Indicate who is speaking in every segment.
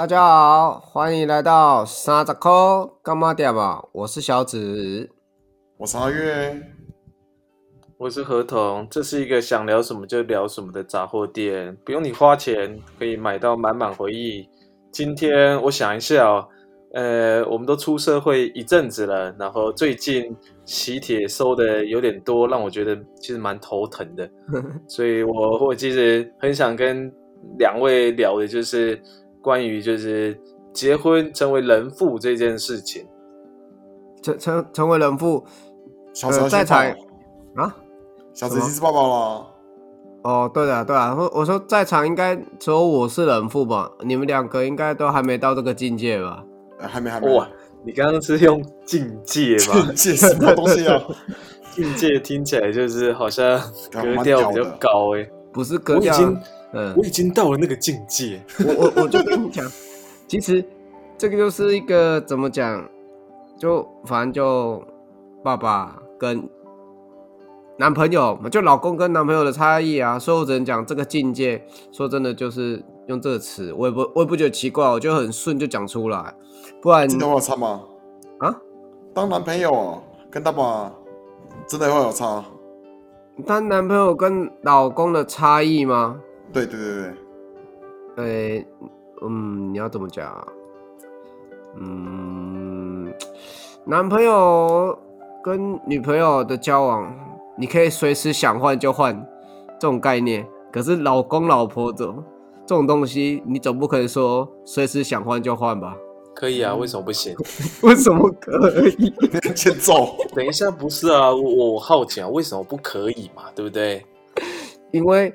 Speaker 1: 大家好，欢迎来到三十块干嘛店嘛？我是小紫，
Speaker 2: 我是阿月，
Speaker 3: 我是合同。这是一个想聊什么就聊什么的杂货店，不用你花钱可以买到满满回忆。今天我想一下哦，呃，我们都出社会一阵子了，然后最近喜帖收的有点多，让我觉得其实蛮头疼的，所以我我其实很想跟两位聊的就是。关于就是结婚成为人父这件事情，
Speaker 1: 成成成为人父，
Speaker 2: 小泽
Speaker 1: 在场啊？
Speaker 2: 小泽已经是爸爸了。
Speaker 1: 哦，对的，对啊。我我说在场应该只有我是人父吧？你们两个应该都还没到这个境界吧？
Speaker 2: 还没，还没。
Speaker 3: 哇，你刚刚是用境界
Speaker 2: 吧？境界什么东西啊？
Speaker 3: 境界听起来就是好像格调比较高哎，
Speaker 1: 不是格调。
Speaker 3: 嗯，我已经到了那个境界。
Speaker 1: 我我我就跟你讲，其实这个就是一个怎么讲，就反正就爸爸跟男朋友，就老公跟男朋友的差异啊。所以我只能讲这个境界。说真的，就是用这个词，我也不我也不觉得奇怪，我就很顺就讲出来。不然
Speaker 2: 真的会有差吗？
Speaker 1: 啊？
Speaker 2: 当男朋友跟爸爸真的会有差？
Speaker 1: 当男朋友跟老公的差异吗？
Speaker 2: 对对对
Speaker 1: 对，呃，嗯，你要怎么讲？嗯，男朋友跟女朋友的交往，你可以随时想换就换，这种概念。可是老公老婆的这种东西，你总不可能说随时想换就换吧？
Speaker 3: 可以啊，为什么不行？
Speaker 1: 为什么可以？
Speaker 2: 欠揍！
Speaker 3: 等一下，不是啊，我我好奇啊，为什么不可以嘛？对不对？
Speaker 1: 因为。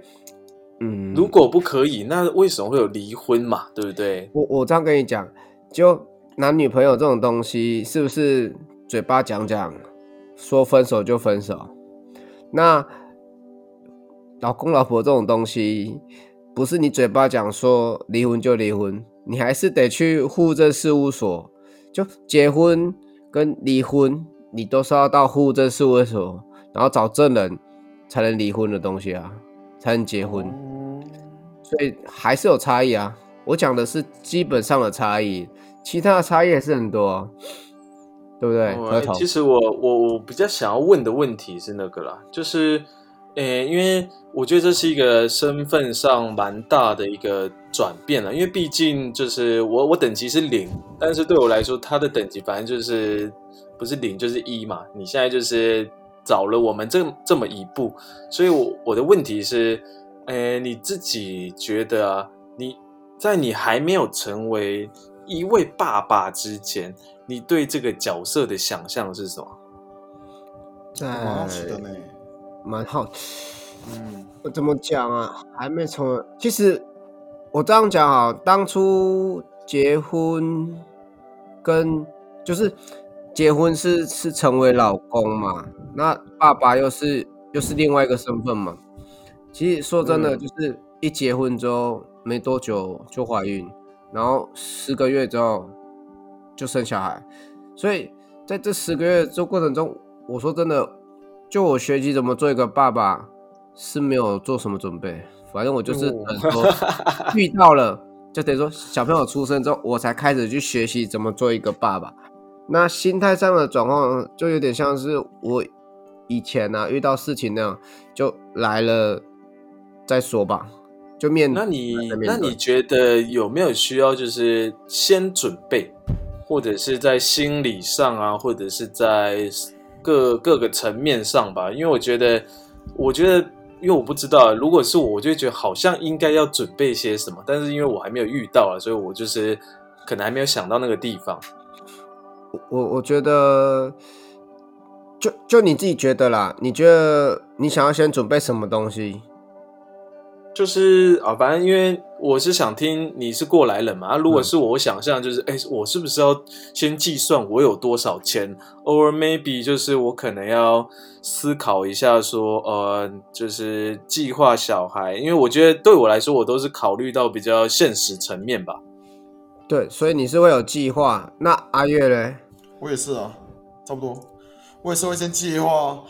Speaker 1: 嗯，
Speaker 3: 如果不可以，那为什么会有离婚嘛？对不对？
Speaker 1: 我我这样跟你讲，就男女朋友这种东西，是不是嘴巴讲讲，说分手就分手？那老公老婆这种东西，不是你嘴巴讲说离婚就离婚，你还是得去户政事务所，就结婚跟离婚，你都是要到户政事务所，然后找证人才能离婚的东西啊。才能结婚，所以还是有差异啊。我讲的是基本上的差异，其他的差异也是很多，对不对？
Speaker 3: 其实我我我比较想要问的问题是那个啦，就是，诶，因为我觉得这是一个身份上蛮大的一个转变了，因为毕竟就是我我等级是零，但是对我来说，他的等级反正就是不是零就是一嘛。你现在就是。早了我们这这么一步，所以，我我的问题是，呃，你自己觉得啊，你在你还没有成为一位爸爸之前，你对这个角色的想象是什么？
Speaker 2: 蛮好奇的呢，
Speaker 1: 蛮好奇。嗯，我怎么讲啊？还没成为，其实我这样讲啊，当初结婚跟就是。结婚是是成为老公嘛？那爸爸又是又是另外一个身份嘛？其实说真的，就是一结婚之后没多久就怀孕，然后十个月之后就生小孩，所以在这十个月这过程中，我说真的，就我学习怎么做一个爸爸是没有做什么准备，反正我就是等说 遇到了，就等于说小朋友出生之后，我才开始去学习怎么做一个爸爸。那心态上的转换就有点像是我以前呢遇到事情那样，就来了再说吧，就面。
Speaker 3: 那你那你觉得有没有需要就是先准备，或者是在心理上啊，或者是在各各个层面上吧？因为我觉得，我觉得，因为我不知道，如果是我，我就觉得好像应该要准备些什么，但是因为我还没有遇到啊，所以我就是可能还没有想到那个地方。
Speaker 1: 我我觉得，就就你自己觉得啦，你觉得你想要先准备什么东西？
Speaker 3: 就是啊，反正因为我是想听你是过来人嘛。如果是我，我想象就是，哎，我是不是要先计算我有多少钱？Or maybe 就是我可能要思考一下，说呃，就是计划小孩，因为我觉得对我来说，我都是考虑到比较现实层面吧。
Speaker 1: 对，所以你是会有计划。那阿月嘞？
Speaker 2: 我也是啊，差不多。我也是会先计划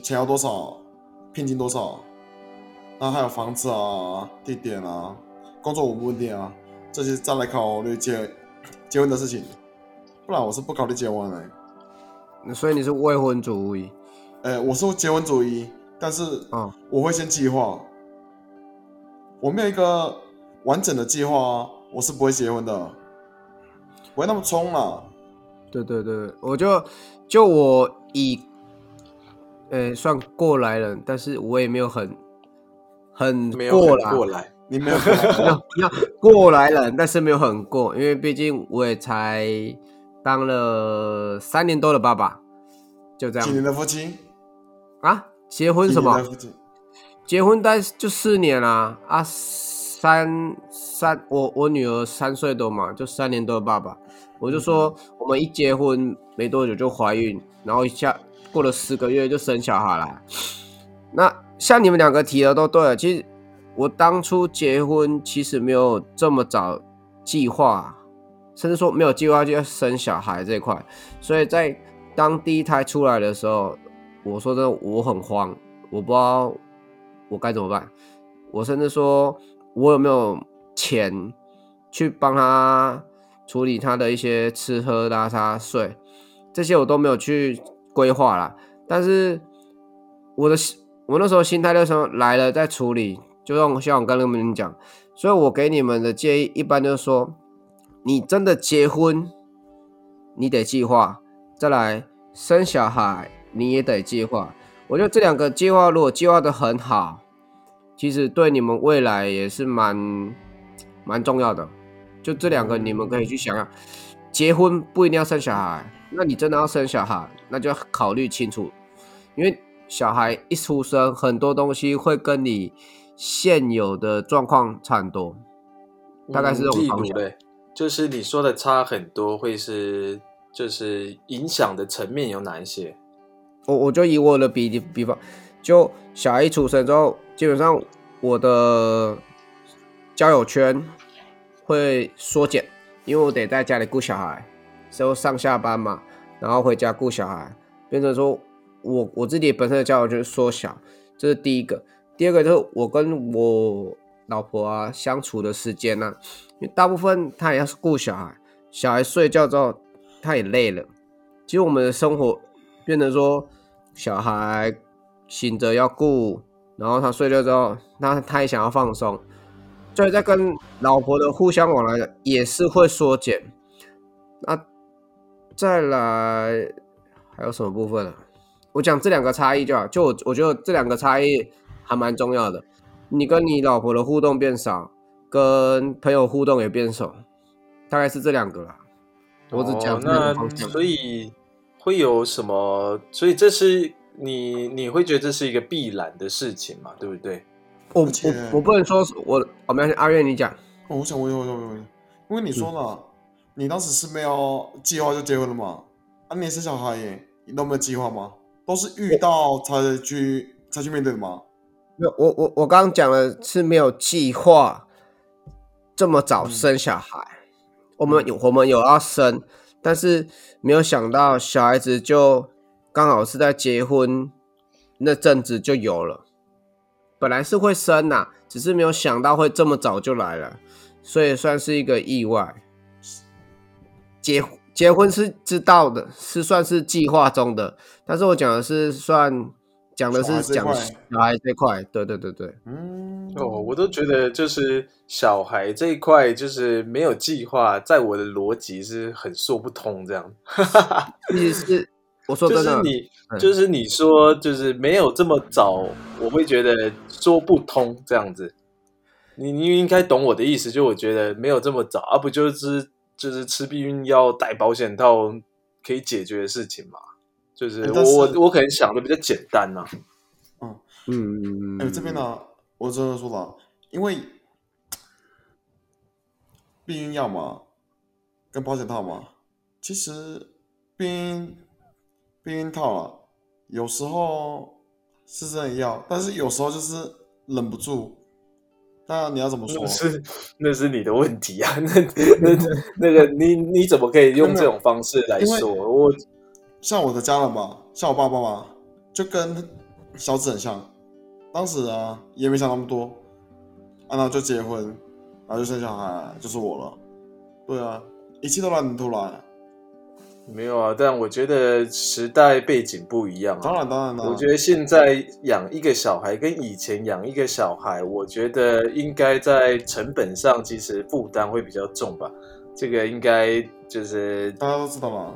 Speaker 2: 钱要多少，聘金多少，然后还有房子啊、地点啊、工作稳不稳定啊，这些再来考虑结结婚的事情，不然我是不考虑结婚的。
Speaker 1: 所以你是未婚主义
Speaker 2: 哎，我是结婚主义，但是
Speaker 1: 啊，
Speaker 2: 我会先计划，我没有一个完整的计划，我是不会结婚的，不会那么冲啦。
Speaker 1: 对对对，我就就我以，呃，算过来人，但是我也没有很很
Speaker 3: 没有
Speaker 1: 过来，
Speaker 3: 过来，
Speaker 2: 你没有
Speaker 1: 要要过来人，但是没有很过，因为毕竟我也才当了三年多的爸爸，就这样
Speaker 2: 几年的夫妻？
Speaker 1: 啊。结婚什么
Speaker 2: 几年？的夫妻？
Speaker 1: 结婚大概就四年啦、啊，三三，我我女儿三岁多嘛，就三年多的爸爸，我就说我们一结婚没多久就怀孕，然后一下过了十个月就生小孩了。那像你们两个提的都对，其实我当初结婚其实没有这么早计划，甚至说没有计划就要生小孩这块，所以在当第一胎出来的时候，我说真的我很慌，我不知道我该怎么办。我甚至说，我有没有钱去帮他处理他的一些吃喝拉撒睡，这些我都没有去规划啦。但是我的我那时候心态那时候来了再处理，就像像我刚刚跟你们讲，所以我给你们的建议一般就是说，你真的结婚，你得计划，再来生小孩你也得计划。我觉得这两个计划如果计划的很好，其实对你们未来也是蛮蛮重要的。就这两个，你们可以去想想，结婚不一定要生小孩，那你真的要生小孩，那就要考虑清楚，因为小孩一出生，很多东西会跟你现有的状况差很多，大概是这种
Speaker 3: 嗯例
Speaker 1: 方向。
Speaker 3: 如嘞，就是你说的差很多，会是就是影响的层面有哪一些？
Speaker 1: 我我就以我的比比方，就小孩一出生之后，基本上我的交友圈会缩减，因为我得在家里顾小孩，之后上下班嘛，然后回家顾小孩，变成说我我自己本身的交友圈缩小，这是第一个。第二个就是我跟我老婆啊相处的时间呢、啊，因为大部分她也要是顾小孩，小孩睡觉之后她也累了，其实我们的生活变成说小孩醒着要顾，然后他睡觉之后，那他也想要放松，所以在跟老婆的互相往来也是会缩减。那再来还有什么部分啊？我讲这两个差异就好，就我我觉得这两个差异还蛮重要的。你跟你老婆的互动变少，跟朋友互动也变少，大概是这两个啦。我只讲
Speaker 3: 哦、
Speaker 1: 这两个
Speaker 3: 那
Speaker 1: 方向。
Speaker 3: 所以会有什么？所以这是你你会觉得这是一个必然的事情嘛？对不对？
Speaker 1: 我我我不能说是我，我们阿月你讲，
Speaker 2: 哦，我想问，我想问，我想问，因为你说了，你当时是没有计划就结婚了嘛？啊，你也生小孩耶，你都没有计划吗？都是遇到才去才去面对的吗？
Speaker 1: 没有，我我我刚刚讲的是没有计划这么早生小孩，我们有我们有要生，但是没有想到小孩子就刚好是在结婚那阵子就有了，本来是会生呐、只是没有想到会这么早就来了，所以算是一个意外。结结婚是知道的，是算是计划中的，但是我讲的是算讲的是讲小孩这块，对对对对。
Speaker 2: 嗯，
Speaker 3: 哦，我都觉得就是小孩这一块就是没有计划，在我的逻辑是很说不通这样。
Speaker 1: 其实是我说
Speaker 3: 就
Speaker 1: 真的，
Speaker 3: 是你，
Speaker 1: 嗯
Speaker 3: 就是你说，就是没有这么早，我会觉得说不通这样子。你你应该懂我的意思，就我觉得没有这么早，而、不就是就是吃避孕药、戴保险套可以解决的事情嘛？就是我我我可能想的比较简单呐、
Speaker 1: 嗯嗯，
Speaker 2: 哎、这边呢，我真的说了，因为避孕药嘛，跟保险套嘛，其实避孕避孕套啊，有时候是真的要，但是有时候就是忍不住。那你要怎么说
Speaker 3: 那？是那是你的问题啊，那那那个你你怎么可以用这种方式来说？我
Speaker 2: 像我的家人嘛，像我爸爸嘛，就跟小子很像。当时啊，也没想那么多，啊，然后就结婚，然然后就生小孩，就是我了。对啊，一切都来很突然。
Speaker 3: 没有啊，但我觉得时代背景不一样啊。
Speaker 2: 当然，当然，当然。
Speaker 3: 我觉得现在养一个小孩跟以前养一个小孩，我觉得应该在成本上其实负担会比较重吧。这个应该就是
Speaker 2: 大家都知道嘛，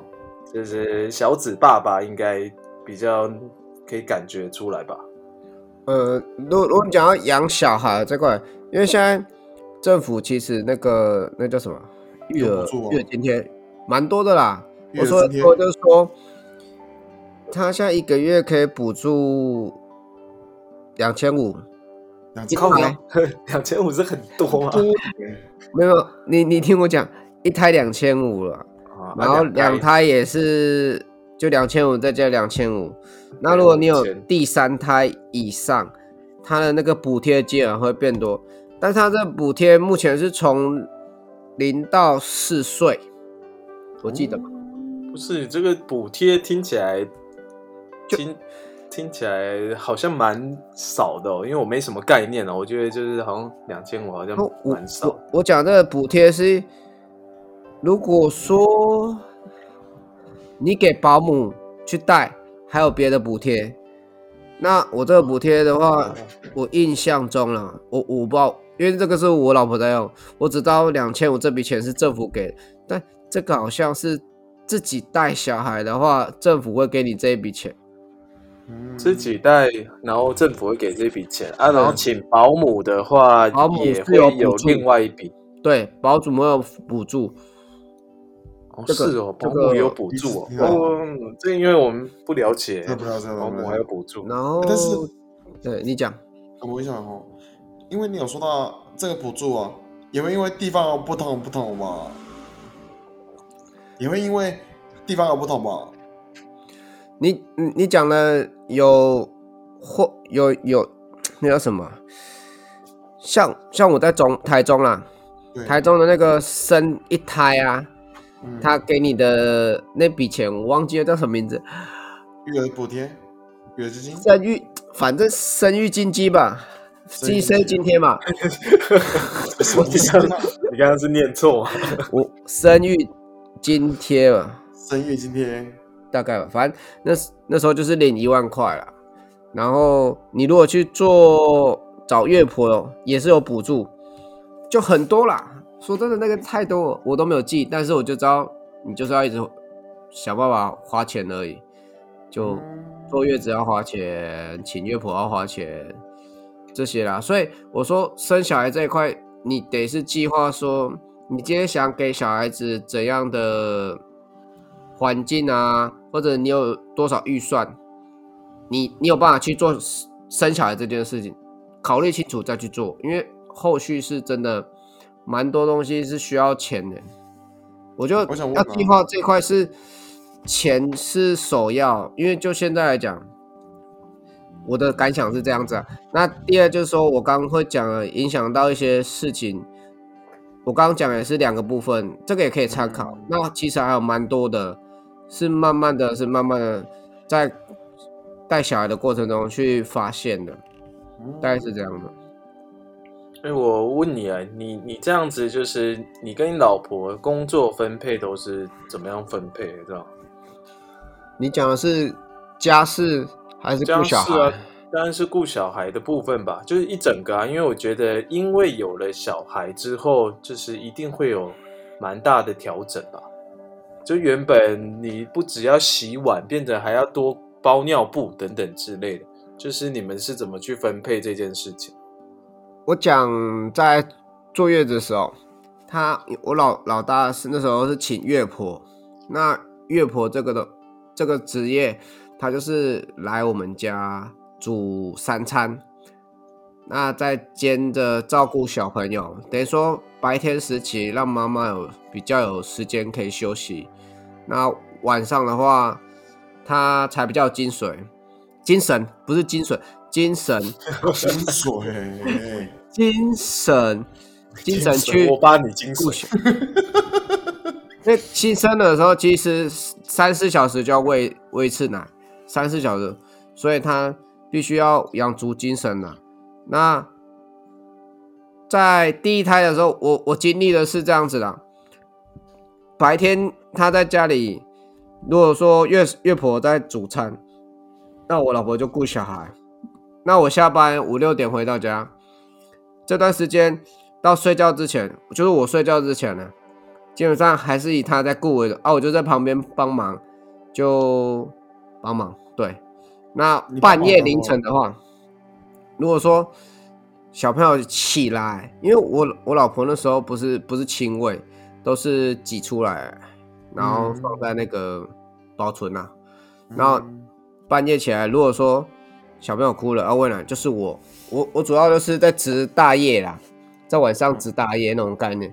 Speaker 3: 就是小子爸爸应该比较可以感觉出来吧。
Speaker 1: 呃，如如果你讲要养小孩这块，因为现在政府其实那个那叫什么育儿育儿津贴蛮多的啦。我说我就是说，他现在一个月可以补助两千五，
Speaker 2: 两千五，
Speaker 3: 两千五是很多啊？
Speaker 1: 没有，你你听我讲，一胎两千五了，然后两胎。也是就两千五再加两千五。那如果你有第三胎以上，他的那个补贴金额会变多，但是他这补贴目前是从零到四岁，我记得。
Speaker 3: 不是这个补贴听起来听听起来好像蛮少的哦，因为我没什么概念哦。我觉得就是好像两千五好像蛮少。
Speaker 1: 我讲这个补贴是，如果说你给保姆去带，还有别的补贴，那我这个补贴的话，我印象中了，我我不知道，因为这个是我老婆在用，我只知道两千五这笔钱是政府给，但这个好像是。自己带小孩的话，政府会给你这一笔钱。
Speaker 3: 自己带，然后政府会给这笔钱啊。然后请保姆的话，
Speaker 1: 保姆
Speaker 3: 也会有另外一笔。
Speaker 1: 对，保姆没有补助。
Speaker 3: 哦是哦，保姆有补助哦。哦，这因为我们不了解，
Speaker 2: 不了解
Speaker 3: 保姆还有补助。
Speaker 1: 然后，
Speaker 2: 但是，
Speaker 1: 对你讲，
Speaker 2: 我问一下哦，因为你有说到这个补助啊，因为因为地方不同不同嘛。也会因为地方有不同吧？
Speaker 1: 你你你讲的有或有有那叫什么？像像我在中台中啦，台中的那个生一胎啊，他给你的那笔钱我忘记了叫什么名字？
Speaker 2: 育儿补贴、育儿基金、
Speaker 1: 生育，反正生育金鸡吧，计生津贴嘛。
Speaker 3: 你刚刚是念错，
Speaker 1: 我生育。津贴吧，
Speaker 2: 生育津贴
Speaker 1: 大概吧，反正那那时候就是领一万块了。然后你如果去做找月婆，也是有补助，就很多啦。说真的，那个太多我都没有记，但是我就知道你就是要一直想办法花钱而已。就坐月子要花钱，请月婆要花钱这些啦。所以我说生小孩这一块，你得是计划说。你今天想给小孩子怎样的环境啊？或者你有多少预算？你你有办法去做生小孩这件事情？考虑清楚再去做，因为后续是真的蛮多东西是需要钱的。我就要计划这块是钱是首要，因为就现在来讲，我的感想是这样子啊。那第二就是说我刚刚会讲了影响到一些事情。我刚刚讲的是两个部分，这个也可以参考。那其实还有蛮多的，是慢慢的是慢慢的在带小孩的过程中去发现的，大概是这样的。
Speaker 3: 哎，我问你啊，你你这样子就是你跟你老婆工作分配都是怎么样分配的？
Speaker 1: 你讲的是家事还是顾小孩？
Speaker 3: 当然是顾小孩的部分吧，就是一整个啊，因为我觉得，因为有了小孩之后，就是一定会有蛮大的调整吧。就原本你不只要洗碗，变得还要多包尿布等等之类的，就是你们是怎么去分配这件事情？
Speaker 1: 我讲在坐月子的时候，他我老老大是那时候是请月婆，那月婆这个的这个职业，他就是来我们家。煮三餐，那再兼着照顾小朋友，等于说白天时期让妈妈有比较有时间可以休息，那晚上的话，他才比较精髓，精神不是精髓，精神，
Speaker 2: 精神，
Speaker 1: 精神，精神去
Speaker 3: 我帮你精神。
Speaker 1: 那新生的时候，其实三四小时就要喂喂一次奶，三四小时，所以他。必须要养足精神了。那在第一胎的时候，我我经历的是这样子的，白天他在家里，如果说岳岳婆在煮餐，那我老婆就顾小孩，那我下班五六点回到家，这段时间到睡觉之前，就是我睡觉之前呢，基本上还是以他在顾为主啊，我就在旁边帮忙，就帮忙。对，那半夜凌晨的话，如果说小朋友起来，因为我我老婆那时候不是不是亲喂，都是挤出来，然后
Speaker 2: 嗯
Speaker 1: 放在那个保存呐、然后
Speaker 2: 嗯
Speaker 1: 半夜起来，如果说小朋友哭了，要喂奶，就是我，我我主要就是在值大夜啦，在晚上值大夜那种概念。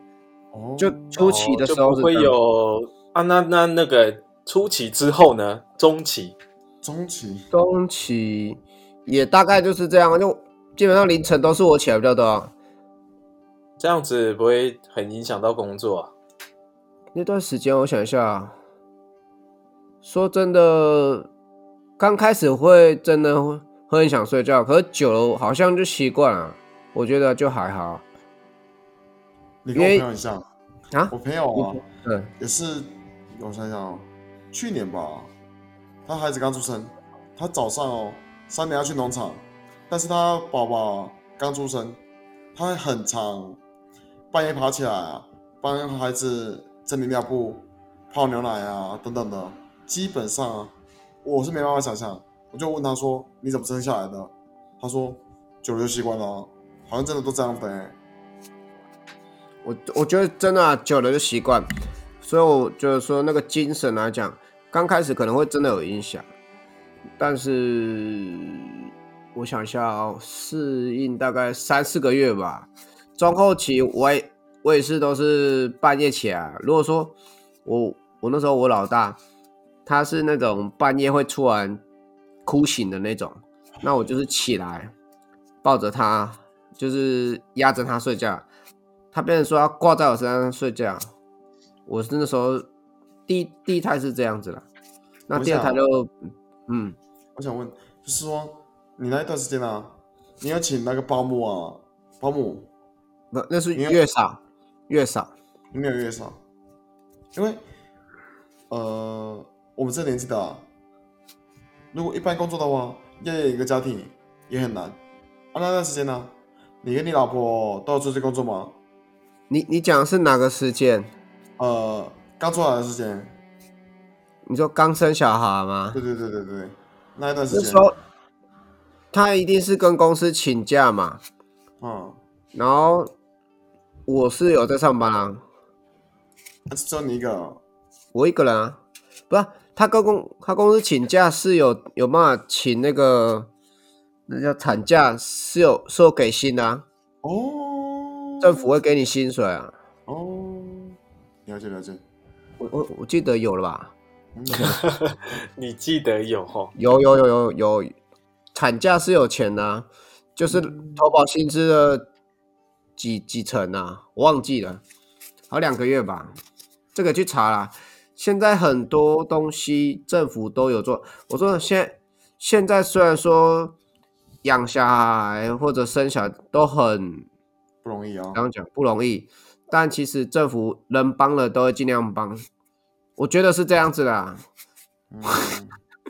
Speaker 2: 哦，
Speaker 1: 就初期的时候
Speaker 3: 不会有啊。那那那个初期之后呢？中期
Speaker 2: 中期
Speaker 1: 中期也大概就是这样，就基本上凌晨都是我起来比较多啊。
Speaker 3: 这样子不会很影响到工作啊？
Speaker 1: 那段时间我想一下，说真的，刚开始会真的会会很想睡觉，可是久了好像就习惯了，我觉得就还好
Speaker 2: 你跟我朋友很像，
Speaker 1: 啊。
Speaker 2: 我朋友啊
Speaker 1: 对，
Speaker 2: 也是，我想想哦，去年吧，他孩子刚出生，他早上哦三点要去农场，但是他宝宝刚出生，他很长，半夜爬起来啊，帮孩子整理尿布、泡牛奶啊等等的，基本上，我是没办法想象。我就问他说：“你怎么生下来的？”他说：“久了就习惯了，好像真的都这样的、欸。
Speaker 1: 我我觉得真的、久了就习惯，所以我觉得说那个精神来讲，刚开始可能会真的有影响，但是我想一下哦，适应大概三四个月吧。中后期我也我也是都是半夜起来，如果说我我那时候我老大他是那种半夜会突然哭醒的那种，那我就是起来抱着他，就是压着他睡觉。他变成说要挂在我身上睡觉，我是那时候第一第一胎是这样子了，那第二胎就嗯，
Speaker 2: 我想问，就是说你那一段时间啊，你要请那个保姆啊，保姆
Speaker 1: 那那是
Speaker 2: 你要
Speaker 1: 越少越少，
Speaker 2: 你没有月嫂，因为呃，我们这年纪的、啊，如果一般工作的话，要有一个家庭也很难。啊，那段时间呢，你跟你老婆都要出去工作吗？
Speaker 1: 你你讲的是哪个时间？
Speaker 2: 呃，刚做完的时间，
Speaker 1: 你说刚生小孩吗？
Speaker 2: 对对对对对，那一段时间。
Speaker 1: 那时，候他一定是跟公司请假嘛，
Speaker 2: 嗯，
Speaker 1: 然后我是有在上班啊，
Speaker 2: 那只有你一个，
Speaker 1: 我一个人啊，不是他跟公他公司请假是有有办法请那个那叫产假是有是有给薪的、啊，
Speaker 2: 哦，
Speaker 1: 政府会给你薪水啊，
Speaker 2: 哦，了解了解，
Speaker 1: 我我我记得有了吧？
Speaker 2: 嗯
Speaker 3: 你记得有哈？
Speaker 1: 有有有有有，产假是有钱的啊、就是投保薪资的几几成啊，我忘记了，好两个月吧，这个去查啦。现在很多东西政府都有做，我说现现在虽然说养小孩或者生小孩都很
Speaker 2: 不容易啊，
Speaker 1: 刚刚讲不容易，但其实政府能帮的都会尽量帮，我觉得是这样子啦。
Speaker 2: 嗯，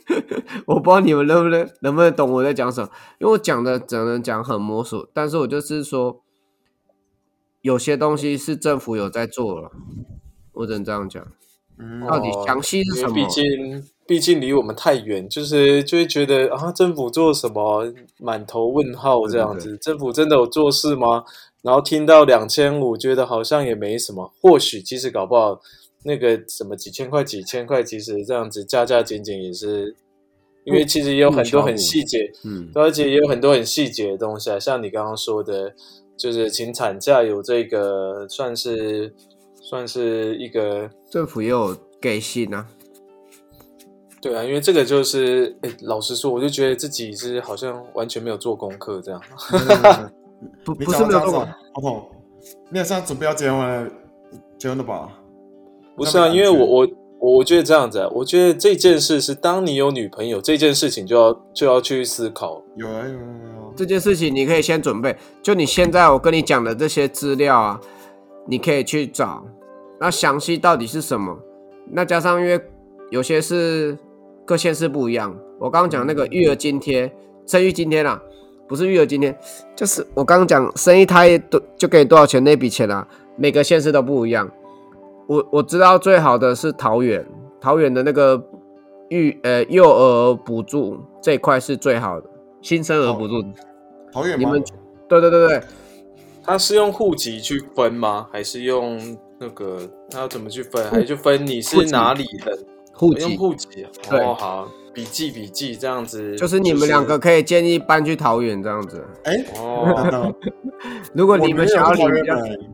Speaker 1: 我不知道你们能不能能不能懂我在讲什么，因为我讲的只能讲很模索，但是我就是说，有些东西是政府有在做了，我只能这样讲。
Speaker 2: 嗯
Speaker 1: 到底详细是什么
Speaker 3: 毕竟毕竟离我们太远，就是就会觉得啊，政府做什么，满头问号这样子。政府真的有做事吗？然后听到两千五，觉得好像也没什么。或许其实搞不好那个什么几千块、几千块，其实这样子加加减减也是，因为其实也有很多很细节，
Speaker 1: 嗯，
Speaker 3: 而且也有很多很细节的东西啊，像你刚刚说的，就是请产假有这个算是算是一个
Speaker 1: 政府也有给薪啊。
Speaker 3: 对啊，因为这个就是，诶老实说，我就觉得自己是好像完全没有做功课这样。
Speaker 1: 不不是没有做过
Speaker 2: 讲到这样，子阿童，你好像准备要结婚了，结婚了吧？
Speaker 3: 不是啊，因为我我我我觉得这样子啊，我觉得这件事是当你有女朋友这件事情就要就要去思考，
Speaker 2: 有啊有啊有啊，
Speaker 1: 这件事情你可以先准备。就你现在我跟你讲的这些资料啊，你可以去找。那详细到底是什么？那加上因为有些是各县市不一样。我刚刚讲那个育儿津贴、生育津贴啦，不是育儿津贴，就是我刚刚讲生一胎都就给多少钱那笔钱啊，每个县市都不一样。我我知道最好的是桃园，桃园的那个育呃幼儿补助这一块是最好的，新生儿补助。
Speaker 2: 桃园吗？
Speaker 1: 你们对对对对，
Speaker 3: 他是用户籍去分吗？还是用那个他要怎么去分？还是就分你是哪里的？
Speaker 1: 户
Speaker 3: 用
Speaker 1: 籍
Speaker 3: 户籍啊？
Speaker 1: 对
Speaker 3: 哦，好，笔记笔记这样子，
Speaker 1: 就是你们两个可以建议搬去桃园这样子。
Speaker 2: 哎，
Speaker 3: 哦，
Speaker 1: 如果你们想要
Speaker 2: 桃
Speaker 1: 领比较，
Speaker 2: 园人，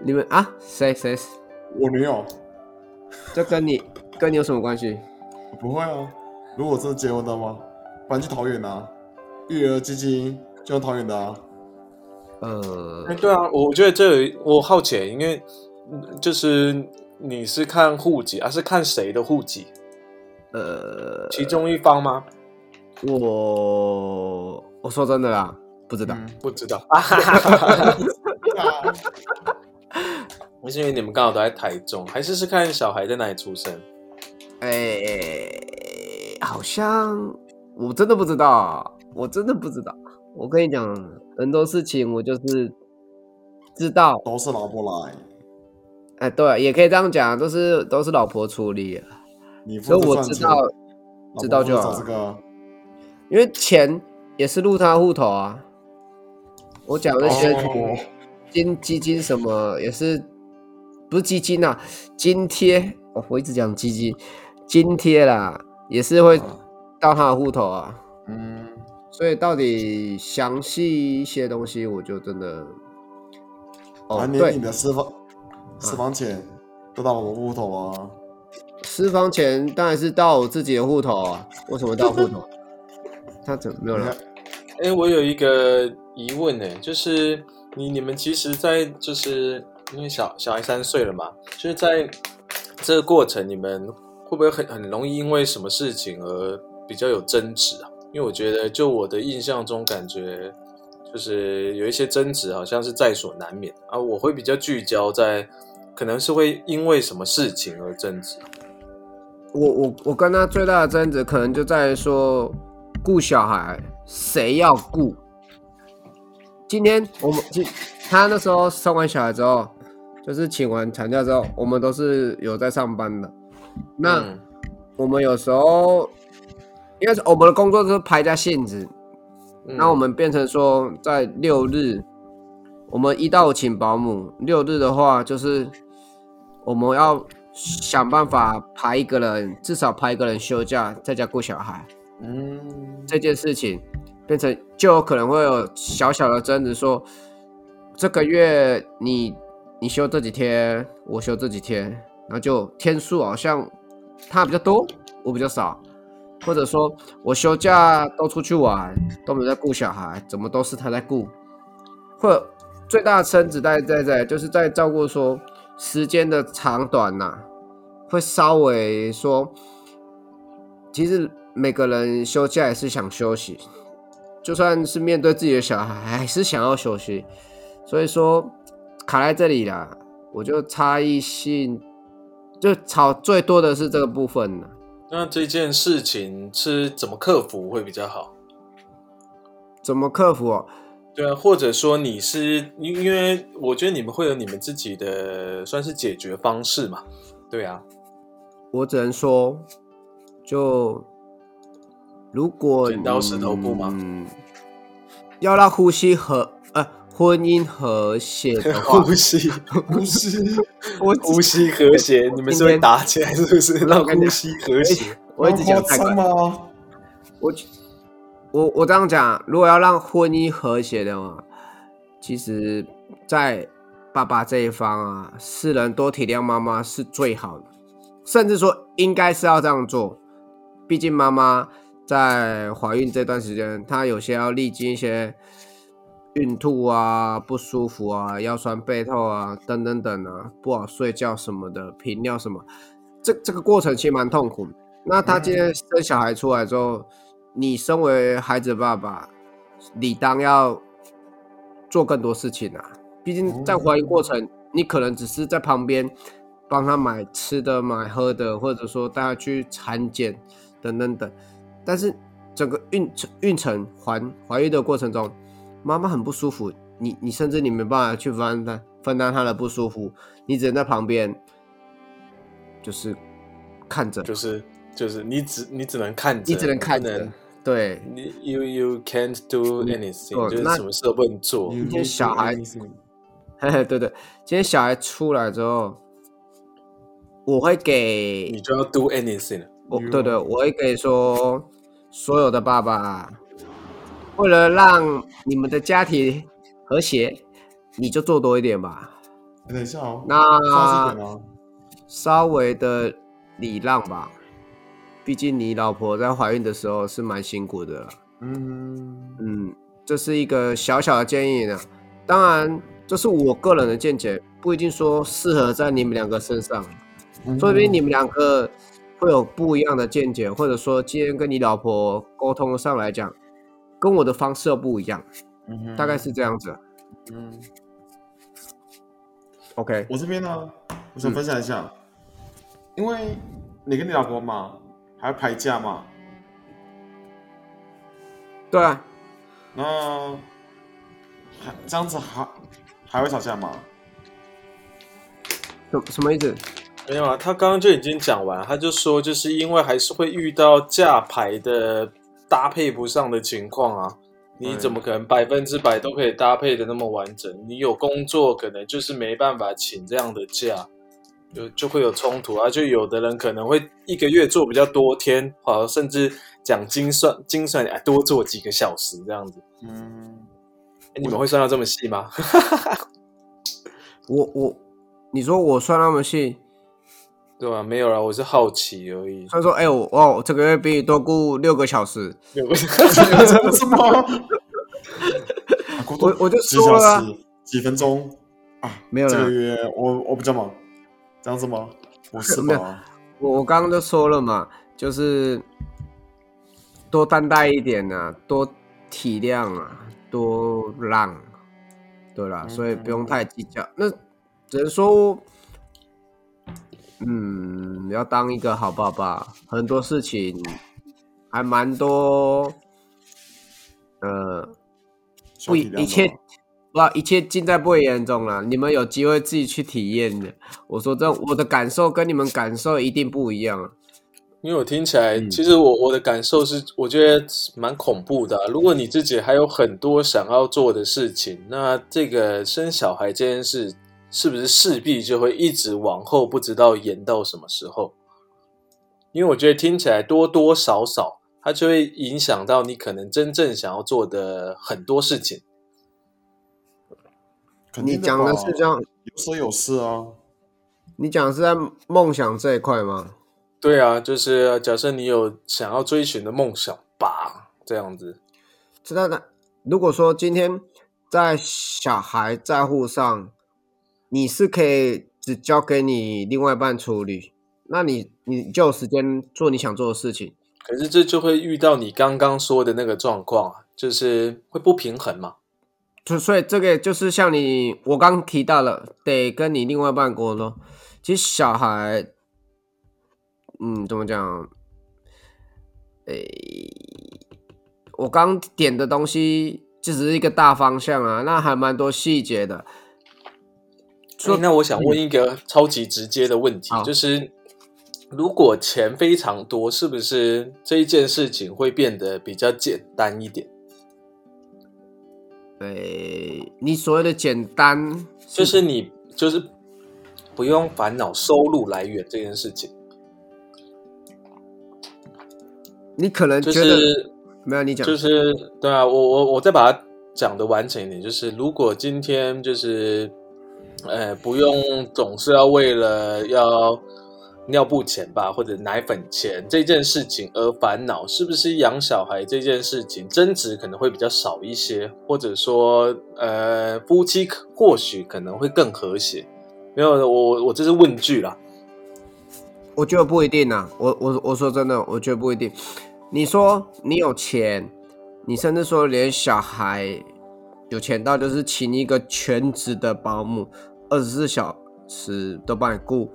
Speaker 1: 你们啊谁谁，
Speaker 2: 我女友
Speaker 1: 这跟你跟你有什么关系？
Speaker 2: 不会啊。如果真的结婚的吗？搬去桃园啊，育儿基金就用桃园的啊。
Speaker 1: 呃
Speaker 3: 哎，，对啊，我觉得这我好奇，因为嗯就是你是看户籍，还、是看谁的户籍？
Speaker 1: 呃，
Speaker 3: 其中一方吗？
Speaker 1: 我我说真的啦，不知道。
Speaker 2: 嗯
Speaker 3: 不知道，
Speaker 2: 啊
Speaker 3: 我是因为你们刚好都在台中，还是是看小孩在哪里出生？
Speaker 1: 哎、好像我真的不知道，我真的不知道。我跟你讲，很多事情我就是知道，
Speaker 2: 都是老婆来，
Speaker 1: 哎，对，也可以这样讲，都是都是老婆处理，
Speaker 2: 你不
Speaker 1: 所以我知道知道就好。因为钱也是入他户头啊。我讲那些
Speaker 2: 哦
Speaker 1: 金基金什么也是，不是基金啊，津贴哦，我一直讲基金，津贴啦，也是会到他的户头啊。
Speaker 2: 嗯，
Speaker 1: 所以到底详细一些东西，我就真的哦
Speaker 2: 啊，，连
Speaker 1: 对
Speaker 2: 你，的私房私房钱都到我户头啊。
Speaker 1: 私房钱当然是到我自己的户头啊，为什么到户头？他怎么没有了？
Speaker 3: 哎，我有一个疑问呢，就是你你们其实，在就是因为小小孩三岁了嘛，就是在这个过程，你们会不会很很容易因为什么事情而比较有争执啊？因为我觉得，就我的印象中，感觉就是有一些争执好像是在所难免啊。我会比较聚焦在，可能是会因为什么事情而争执。
Speaker 1: 我我我跟他最大的争执，可能就在于说顾小孩谁要顾。今天我们今他那时候生完小孩之后，就是请完产假之后，我们都是有在上班的。那、
Speaker 3: 嗯
Speaker 1: 我们有时候，因为我们的工作是排在性质，
Speaker 3: 嗯
Speaker 1: 那我们变成说在六日，我们一到五请保姆，六日的话就是我们要想办法排一个人，至少排一个人休假，在家顾小孩。
Speaker 3: 嗯。
Speaker 1: 这件事情，变成就有可能会有小小的争执，说这个月你你休这几天，我休这几天，然后就天数好像他比较多，我比较少，或者说我休假都出去玩，都没有在顾小孩，怎么都是他在顾，或者最大的争执在在在就是在照顾说时间的长短呐、会稍微说，其实每个人休假也是想休息，就算是面对自己的小孩，还是想要休息，所以说卡在这里啦，我就差异性就吵最多的是这个部分了。
Speaker 3: 那这件事情是怎么克服会比较好？
Speaker 1: 怎么克服哦？
Speaker 3: 对啊，或者说你是因因为我觉得你们会有你们自己的算是解决方式嘛？对啊，
Speaker 1: 我只能说，就如果
Speaker 3: 剪刀石头布吗
Speaker 1: 嗯，要让呼吸和呃婚姻和谐的 话，
Speaker 3: 呼吸
Speaker 2: 不是，
Speaker 1: 我
Speaker 3: 呼吸和谐，你们是会打起来是不是？让呼吸和谐，
Speaker 1: 我一直讲太快
Speaker 2: 吗？
Speaker 1: 我我我这样讲，如果要让婚姻和谐的话，其实，在爸爸这一方啊，世人多体谅妈妈是最好的，甚至说应该是要这样做。毕竟妈妈在怀孕这段时间，她有些要历经一些孕吐啊、不舒服啊、腰酸背痛啊等等等啊，不好睡觉什么的，频尿什么，这这个过程其实蛮痛苦。那她今天生小孩出来之后，你身为孩子爸爸，理当要做更多事情啊。毕竟在怀孕过程，你可能只是在旁边帮他买吃的、买喝的，或者说带他去产检等等等。但是整个孕孕程怀怀孕的过程中，妈妈很不舒服，你你甚至你没办法去分担分担她的不舒服，你只能在旁边就是看着，
Speaker 3: 就是就是你只你只能看着，
Speaker 1: 你只能看着，对。
Speaker 3: 你 you you can't do
Speaker 1: 嗯
Speaker 3: anything，、
Speaker 1: 哦那
Speaker 3: 就是什么事都不能做。
Speaker 2: You
Speaker 1: 今天小孩 嘿嘿，对对，今天小孩出来之后，我会给
Speaker 3: 你就要 do anything 了。
Speaker 1: 我对对，我会给说所有的爸爸，为了让你们的家庭和谐，你就做多一点吧。
Speaker 2: 哎等一下哦，
Speaker 1: 那稍微的礼让吧，毕竟你老婆在怀孕的时候是蛮辛苦的啦。
Speaker 2: 嗯，
Speaker 1: 嗯，这是一个小小的建议呢。当然，这是我个人的见解，不一定说适合在你们两个身上。
Speaker 2: 嗯
Speaker 1: 说不定你们两个会有不一样的见解，或者说今天跟你老婆沟通上来讲，跟我的方式又不一样，大概是这样子。
Speaker 2: 嗯
Speaker 1: ，OK，
Speaker 2: 我这边呢，我想分享一下，因为你跟你老婆嘛，还要排假嘛，
Speaker 1: 对啊，
Speaker 2: 那还这样子还还会吵架吗？
Speaker 1: 什什么意思？
Speaker 3: 没有啊，他刚刚就已经讲完，他就说就是因为还是会遇到价牌的搭配不上的情况啊，你怎么可能百分之百都可以搭配的那么完整？你有工作可能就是没办法请这样的假，就就会有冲突啊。就有的人可能会一个月做比较多天，好，甚至讲精算精算，哎，多做几个小时这样子。
Speaker 2: 嗯，
Speaker 3: 哎你们会算到这么细吗？
Speaker 1: 我我，你说我算那么细，
Speaker 3: 对吧、没有啦，我是好奇而已。
Speaker 1: 他说，哎、我哦，这个月比你多雇六个小时，
Speaker 3: 没有
Speaker 2: 真的是吗？啊
Speaker 1: 我我就
Speaker 2: 几
Speaker 1: 说了
Speaker 2: 几分钟啊？
Speaker 1: 没有了
Speaker 2: 这个月我我比较忙，这样子吗？不是
Speaker 1: 没有
Speaker 2: 吧？
Speaker 1: 我我刚刚就说了嘛，就是多担待一点啊，多体谅啊，多让，对啦，所以不用太计较。那只能说，嗯，要当一个好爸爸，很多事情还蛮多，呃，不一切
Speaker 2: 吗
Speaker 1: 不一切尽在不言中了。你们有机会自己去体验的。我说这我的感受跟你们感受一定不一样啊。
Speaker 3: 因为我听起来，
Speaker 1: 嗯
Speaker 3: 其实我我的感受是，我觉得蛮恐怖的啊、如果你自己还有很多想要做的事情，那这个生小孩这件事，是不是势必就会一直往后，不知道延到什么时候？因为我觉得听起来多多少少，它就会影响到你可能真正想要做的很多事情。
Speaker 1: 你讲的是这样，
Speaker 2: 有说有事啊。
Speaker 1: 你讲的是在梦想这一块吗？
Speaker 3: 对啊，就是假设你有想要追寻的梦想吧，这样子。
Speaker 1: 知道的。如果说今天在小孩在乎上，你是可以只交给你另外一半处理，那你你就有时间做你想做的事情。
Speaker 3: 可是这就会遇到你刚刚说的那个状况啊，就是会不平衡嘛。
Speaker 1: 所所以这个就是像你我刚提到了，得跟你另外一半沟通。其实小孩，嗯，怎么讲？诶、我刚点的东西就只是一个大方向啊，那还蛮多细节的。
Speaker 3: 所以那我想问一个超级直接的问题，
Speaker 1: 好
Speaker 3: 就是如果钱非常多，是不是这一件事情会变得比较简单一点？
Speaker 1: 诶、你所谓的简单，
Speaker 3: 就是你就是不用烦恼收入来源这件事情，
Speaker 1: 你可能
Speaker 3: 就
Speaker 1: 觉得、
Speaker 3: 是
Speaker 1: 没有你讲，
Speaker 3: 就是对啊，我我我再把它讲的完整一点，就是如果今天就是呃不用总是要为了要尿布钱吧或者奶粉钱这件事情而烦恼，是不是养小孩这件事情争执可能会比较少一些，或者说呃夫妻或许可能会更和谐？没有，我我这是问句啦。
Speaker 1: 我觉得不一定啊。我我我说真的，我觉得不一定。你说你有钱，你甚至说连小孩有钱到就是请一个全职的保姆，二十四小时都帮你顾。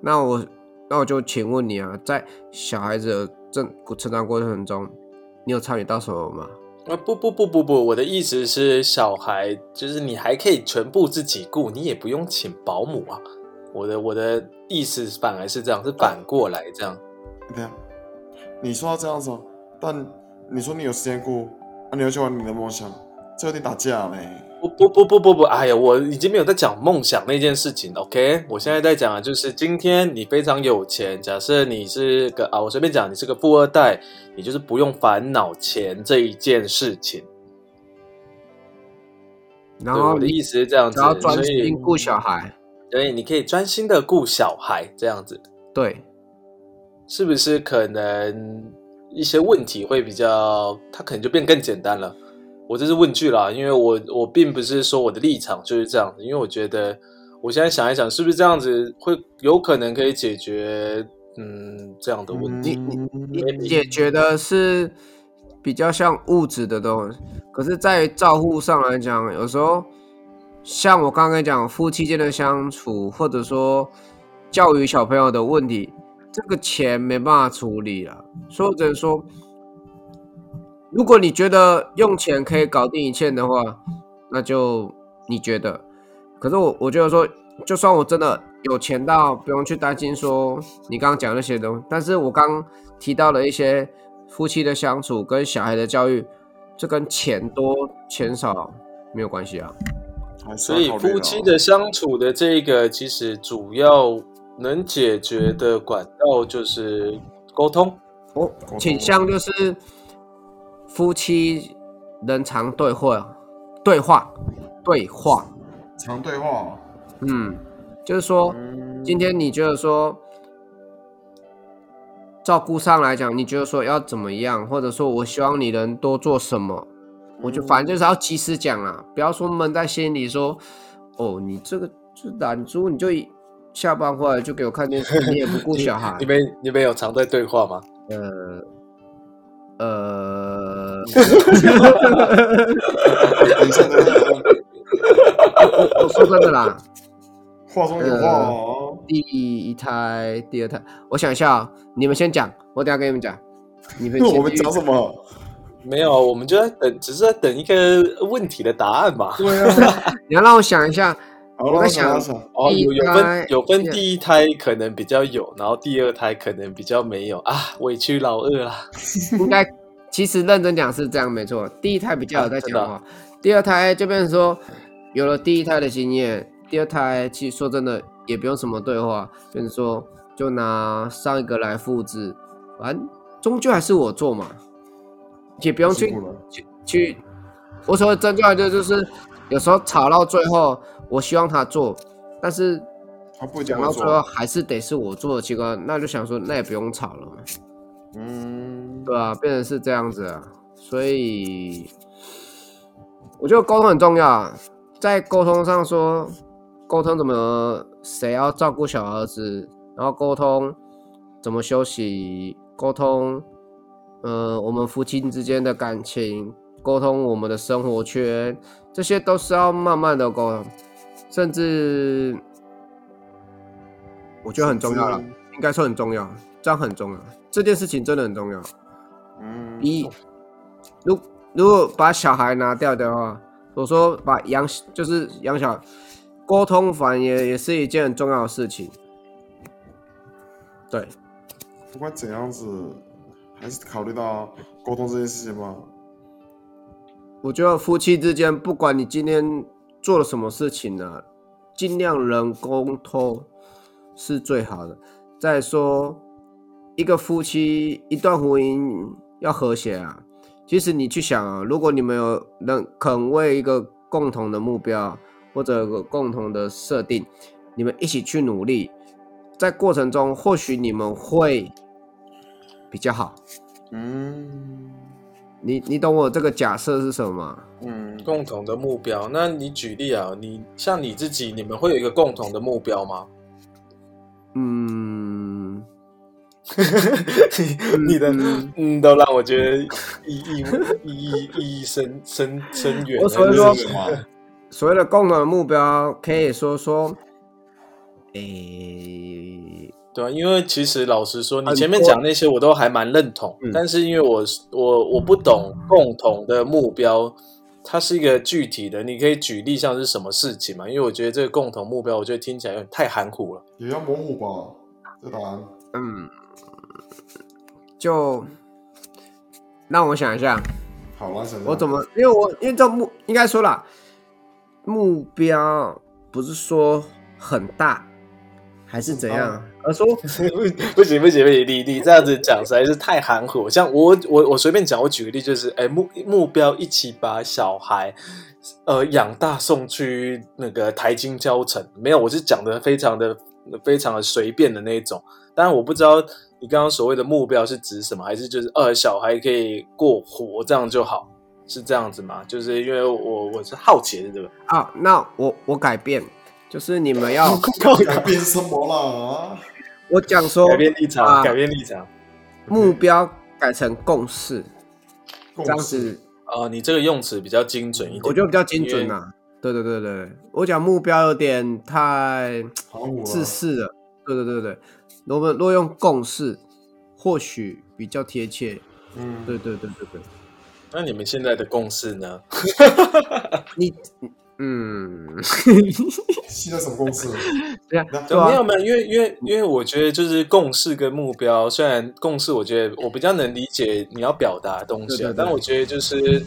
Speaker 1: 那我那我就请问你啊，在小孩子的正成长过程中，你有参与到什么吗？
Speaker 3: 啊不不不不不，我的意思是，小孩就是你还可以全部自己顾，你也不用请保姆啊。我的我的意思反而是这样，是反过来这样。
Speaker 2: 对啊，你说要这样子哦，但你说你有时间顾，啊，你要去玩你的梦想，这有点打架嘞。
Speaker 3: 不不不不不不，哎呀，我已经没有在讲梦想那件事情了。OK，我现在在讲的就是今天你非常有钱，假设你是个啊，我随便讲，你是个富二代，你就是不用烦恼钱这一件事情。
Speaker 1: 然后
Speaker 3: 对我的意思是这样子，
Speaker 1: 然后专心顾小孩，
Speaker 3: 所以你可以专心的顾小孩这样子。
Speaker 1: 对，
Speaker 3: 是不是可能一些问题会比较，它可能就变更简单了？我这是问句啦，因为我我并不是说我的立场就是这样子，因为我觉得我现在想一想，是不是这样子会有可能可以解决嗯这样的问题？
Speaker 2: 嗯
Speaker 1: 你解决的是比较像物质的东西，可是，在照护上来讲，有时候像我刚刚讲夫妻间的相处，或者说教育小朋友的问题，这个钱没办法处理了，所以我只能说，如果你觉得用钱可以搞定一切的话，那就你觉得。可是我我觉得说，就算我真的有钱到不用去担心说你刚刚讲那些东西，但是我刚提到了一些夫妻的相处跟小孩的教育，这跟钱多钱少没有关系啊。
Speaker 3: 所以夫妻的相处的这个，其实主要能解决的管道就是沟通。
Speaker 1: 我
Speaker 2: 通
Speaker 1: 倾向就是夫妻人常对话，对话，对话。
Speaker 2: 常对话，
Speaker 1: 嗯，就是说，今天你觉得说照顾上来讲，你觉得说要怎么样，或者说我希望你能多做什么，我就反正就是要及时讲啊，不要说闷在心里说，哦，你这个就懒猪，你就下班回来就给我看电视，你也不顾小孩
Speaker 3: 你，们你们有常在对话吗？
Speaker 1: 呃呃，说真的啦，
Speaker 2: 话中有话哦。
Speaker 1: 第一胎、第二胎，我想一下啊、你们先讲，我等一下跟你们讲。你们
Speaker 2: 我们
Speaker 1: 先
Speaker 2: 讲什么？
Speaker 3: 没有，我们就在等，只是在等一个问题的答案嘛。
Speaker 2: 对啊，
Speaker 1: 你要让我想一下，我在想
Speaker 2: 想，
Speaker 3: 哦，有有
Speaker 1: 胎
Speaker 3: 分有分第一胎可能比较有，然后第二胎可能比较没有啊，委屈老二啦。
Speaker 1: 应该其实认真讲是这样没错。第一胎比较有在讲话，第二胎就变成说有了第一胎的经验，第二胎其实说真的也不用什么对话，就是说就拿上一个来复制，反正终究还是我做嘛，也不用去去去。我所谓真正的就是有时候吵到最后，我希望他做，但是
Speaker 2: 他不
Speaker 1: 讲到最后。还是得是我做的情况，那就想说那也不用吵了嘛。
Speaker 2: 嗯，
Speaker 1: 对啊，变成是这样子啊，所以我觉得沟通很重要。啊，在沟通上说，沟通怎么谁要照顾小儿子，然后沟通怎么休息，沟通呃我们夫妻之间的感情，沟通我们的生活圈，这些都是要慢慢的沟通，甚至我觉得很重要了，应该说很重要，这样很重要，这件事情真的很重要。
Speaker 2: 嗯，
Speaker 1: 一，如如果把小孩拿掉的话，我说把养就是养小沟通，反而也也是一件很重要的事情。对，
Speaker 2: 不管怎样子，还是考虑到沟通这件事情吧。
Speaker 1: 我觉得夫妻之间，不管你今天做了什么事情呢、尽量能沟通是最好的。再说，一个夫妻一段婚姻要和谐啊，其实你去想啊，如果你们有能肯为一个共同的目标或者有个共同的设定，你们一起去努力，在过程中或许你们会比较好。
Speaker 2: 嗯
Speaker 1: 你你懂我这个假设是什么吗？
Speaker 2: 嗯，
Speaker 3: 共同的目标，那你举例啊，你像你自己，你们会有一个共同的目标吗？
Speaker 1: 嗯，
Speaker 3: 你的嗯，都让我觉得意义意义意义深深深远。
Speaker 1: 我所以说
Speaker 2: 什么？
Speaker 1: 所谓的共同的目标，可以说说，诶、
Speaker 3: 对啊，因为其实老实说，你前面讲那些我都还蛮认同，
Speaker 1: 嗯
Speaker 3: 但是因为我我我不懂共同的目标，它是一个具体的，你可以举例像是什么事情嘛？因为我觉得这个共同目标，我觉得听起来有点太含糊了。
Speaker 2: 也要模糊吧？这答案。
Speaker 1: 嗯，就让我想一下，我怎么，因为我因为这目应该说了，目标不是说很大还是怎样，而说
Speaker 3: 不行不行不行，你你这样子讲实在是太含糊。像我我我随便讲，我举个例就是，哎目目标一起把小孩呃养大送去那个台金教城，没有，我是讲的非常的非常的随便的那一种。当然我不知道你刚刚所谓的目标是指什么，还是就是呃小孩可以过活这样就好，是这样子吗？就是因为我我是好奇的，对吧？
Speaker 1: 啊，那我我改变，就是你们要
Speaker 2: 改变什么啦？
Speaker 1: 我讲说
Speaker 3: 改变立场，
Speaker 1: 啊
Speaker 3: 改变立场。
Speaker 1: 目标改成共识，
Speaker 2: 共
Speaker 1: 这样
Speaker 2: 识
Speaker 1: 子
Speaker 3: 哦，你这个用词比较精准一点，
Speaker 1: 我觉得比较精准呐、对对对对，我讲目标有点太。自私了。对对对对，我们若用共识，或许比较贴切。
Speaker 2: 嗯，
Speaker 1: 对对对对对，
Speaker 3: 那你们现在的共识呢？
Speaker 1: 你嗯，
Speaker 2: 现在什么共识？
Speaker 1: 对啊，对啊，
Speaker 3: 没有没有，因为因为因为我觉得就是共识跟目标，虽然共识我觉得我比较能理解你要表达的东西啊，
Speaker 1: 对对对
Speaker 3: 但我觉得就是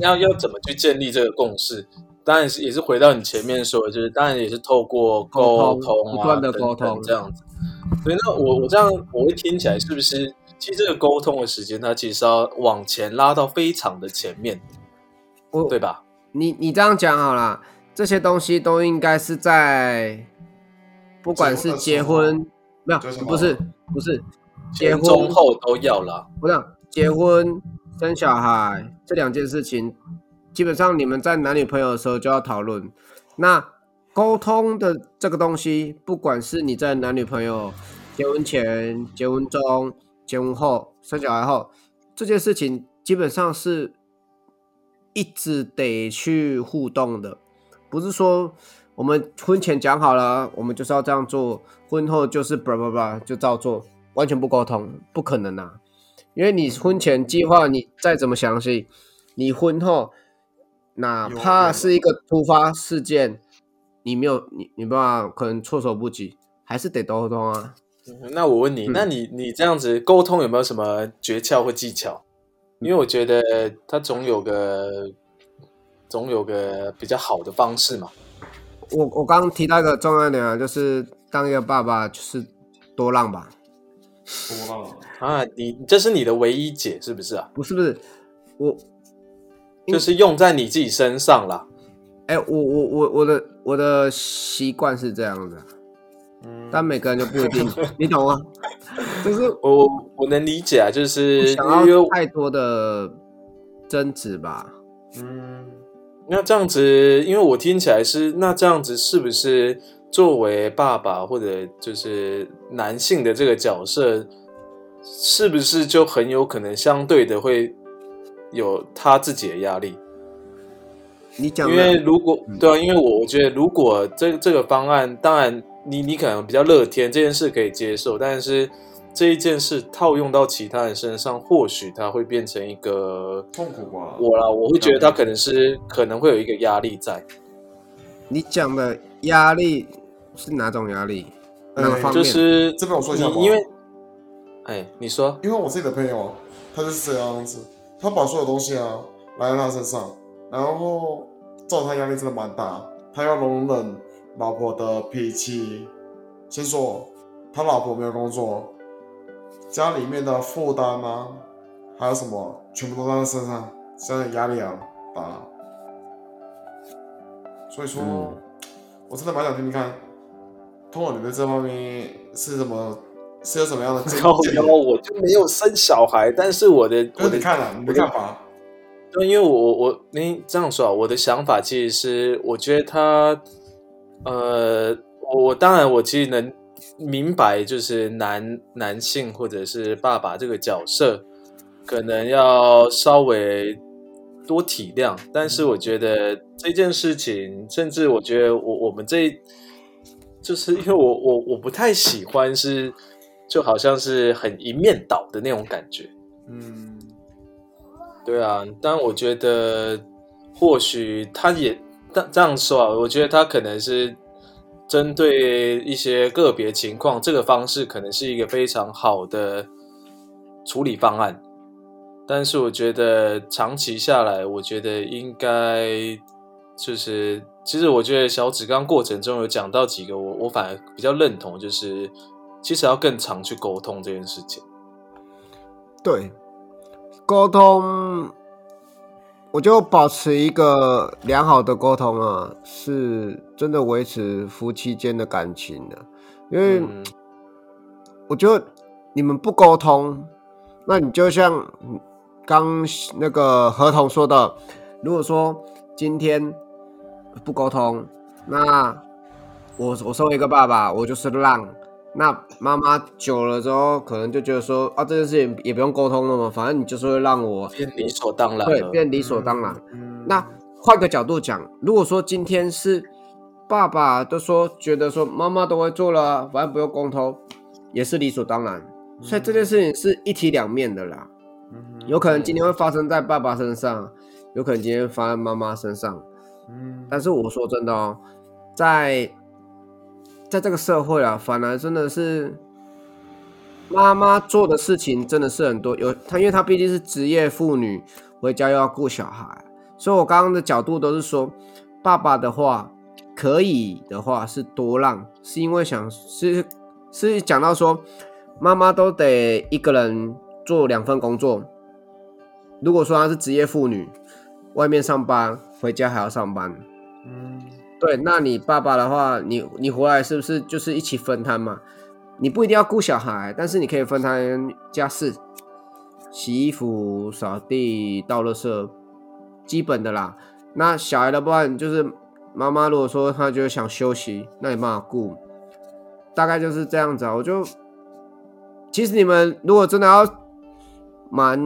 Speaker 3: 要要怎么去建立这个共识，当然是也是回到你前面说的，就是当然也是透过沟
Speaker 1: 沟通
Speaker 3: 通啊，
Speaker 1: 沟通
Speaker 3: 这样子。所以那我我这样我会听起来是不是？其实这个沟通的时间，它其实要往前拉到非常的前面，对吧？
Speaker 1: 你你这样讲好了，这些东西都应该是在，不管是结婚，没有不是不是结婚
Speaker 3: 中后都要了，
Speaker 1: 不是结婚生小孩这两件事情，基本上你们在男女朋友的时候就要讨论。那沟通的这个东西，不管是你在男女朋友结婚前、结婚中、结婚后、生小孩后，这件事情基本上是一直得去互动的，不是说我们婚前讲好了，我们就是要这样做，婚后就是叭叭叭就照做，完全不沟通，不可能啊！因为你婚前计划你再怎么详细，你婚后哪怕是一个突发事件，你没有你你爸爸可能措手不及，还是得沟通啊。
Speaker 3: 嗯那我问你，
Speaker 1: 嗯
Speaker 3: 那你你这样子沟通有没有什么诀窍或技巧？因为我觉得他总有个总有个比较好的方式嘛。
Speaker 1: 我我刚刚提到一个重要一点啊，就是当一个爸爸就是多浪吧，
Speaker 2: 多浪。
Speaker 3: 啊，你这是你的唯一解是不是啊？
Speaker 1: 不是不是，我
Speaker 3: 就是用在你自己身上啦。
Speaker 1: 哎、我我我我的我的习惯是这样的，
Speaker 2: 嗯，
Speaker 1: 但每个人就不一定，你懂吗？就是
Speaker 3: 我我我能理解啊，就是
Speaker 1: 想要太多的争执吧。
Speaker 2: 嗯，
Speaker 3: 那这样子，因为我听起来是那这样子是不是作为爸爸或者就是男性的这个角色，是不是就很有可能相对的会有他自己的压力？
Speaker 1: 你讲
Speaker 3: 因为如果对啊，因为我我觉得如果这这个方案，当然你你可能比较乐天，这件事可以接受，但是这一件事套用到其他人身上，或许它会变成一个
Speaker 2: 痛苦吧？
Speaker 3: 我啦，我会觉得他可能是可能会有一个压力在。
Speaker 1: 你讲的压力是哪种压力？哪个
Speaker 2: 哎
Speaker 1: 方面？
Speaker 3: 就是
Speaker 2: 这边我说一下
Speaker 3: 因为，哎，你说，
Speaker 2: 因为我自己的朋友，他就是这样子，他把所有东西啊来在他身上，然后造成他压力真的蛮大，他要容忍老婆的脾气。先说他老婆没有工作，家里面的负担啊，还有什么，全部都在他身上，现在压力啊大。所以说，
Speaker 1: 嗯。
Speaker 2: 我真的蛮想听听看，通过你对这方面是什么，是有什么样的 见
Speaker 3: 高
Speaker 2: 见
Speaker 3: 高我就没有生小孩，但是我的我的
Speaker 2: 你看了，你的看法，
Speaker 3: 对，因为我我我你这样说啊，我的想法其实是，我觉得他，呃，我我当然我其实能明白，就是男男性或者是爸爸这个角色，可能要稍微多体谅。但是我觉得这件事情，甚至我觉得我我们这，就是因为我我我不太喜欢是，就好像是很一面倒的那种感觉。
Speaker 2: 嗯，
Speaker 3: 对啊，但我觉得或许他也但这样说啊，我觉得他可能是。针对一些个别情况，这个方式可能是一个非常好的处理方案。但是，我觉得长期下来，我觉得应该就是，其实我觉得小指刚过程中有讲到几个，我我反而比较认同，就是其实要更常去沟通这件事情。
Speaker 1: 对，沟通。我就保持一个良好的沟通啊，是真的维持夫妻间的感情的。因为我觉得你们不沟通，那你就像刚那个合同说的，如果说今天不沟通，那我我身为一个爸爸，我就是让。那妈妈久了之后，可能就觉得说啊，这件事情也不用沟通了嘛，反正你就是会让我
Speaker 3: 变理所当然，
Speaker 1: 对，变理所当然。那换个角度讲，如果说今天是爸爸都说觉得说妈妈都会做了，反正不用沟通，也是理所当然。所以这件事情是一体两面的啦，有可能今天会发生在爸爸身上，有可能今天发生在妈妈身上。嗯，但是我说真的哦，在。在这个社会啊，反而真的是妈妈做的事情真的是很多。有她，因为她毕竟是职业妇女，回家又要顾小孩，所以我刚刚的角度都是说，爸爸的话可以的话是多让，是因为想是是讲到说，妈妈都得一个人做两份工作。如果说她是职业妇女，外面上班，回家还要上班，对，那你爸爸的话，你你回来是不是就是一起分摊嘛？你不一定要顾小孩，但是你可以分摊家事，洗衣服、扫地、倒垃圾，基本的啦。那小孩的话就是妈妈如果说她就想休息，那你帮他顾，大概就是这样子啊。我就其实你们如果真的要蛮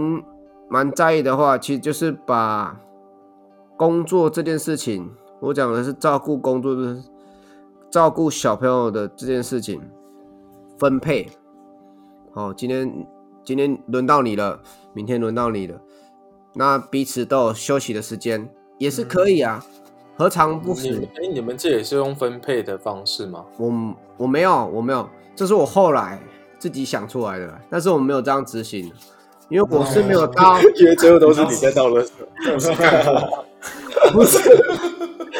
Speaker 1: 蛮在意的话，其实就是把工作这件事情。我讲的是照顾工作的、照顾小朋友的这件事情分配。好，今天今天轮到你了，明天轮到你了，那彼此都有休息的时间，也是可以啊，何尝不是？
Speaker 3: 哎，你们这也是用分配的方式吗？
Speaker 1: 我我没有，我没有，这是我后来自己想出来的，但是我没有这样执行，因为我是没有到，
Speaker 3: 因为最后都是你在 倒垃圾，
Speaker 1: 不是。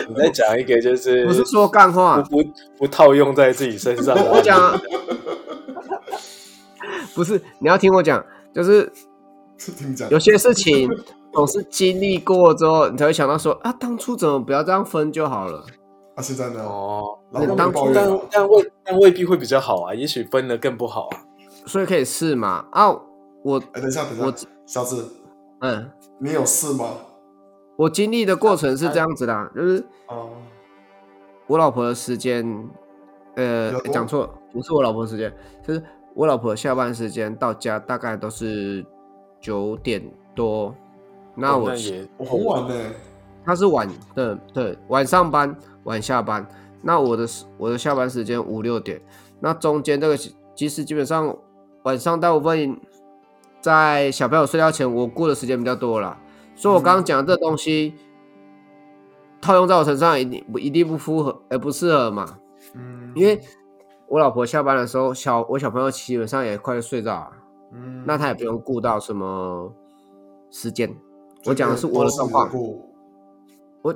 Speaker 3: 你再讲一个，就是
Speaker 1: 不是说干话，
Speaker 3: 不不不套用在自己身上。
Speaker 1: 我讲，不是你要听我讲，就是有些事情总是经历过之后，你才会想到说啊，当初怎么不要这样分就好了？
Speaker 2: 啊，是真的
Speaker 3: 哦。当初但但未但未必会比较好啊，也许分了更不好啊。
Speaker 1: 所以可以试嘛？啊，我
Speaker 2: 哎，等一下，等一下，我小智，
Speaker 1: 嗯，
Speaker 2: 你有试吗？
Speaker 1: 我经历的过程是这样子的，就是我老婆的时间，呃，讲错了，不是我老婆时间，就是我老婆下班时间到家大概都是九点多，那我
Speaker 2: 我好晚呢，
Speaker 1: 他是晚的，对，晚上班晚下班，那我的我的下班时间五六点，那中间这个其实基本上晚上大部分在小朋友睡觉前，我过的时间比较多了。所以，我刚刚讲的这东西套用在我身上，一定不一定不符合，而不适合嘛。嗯，因为我老婆下班的时候，小我小朋友基本上也快睡着了。嗯，那他也不用顾到什么时间。我讲的是我的状况。我，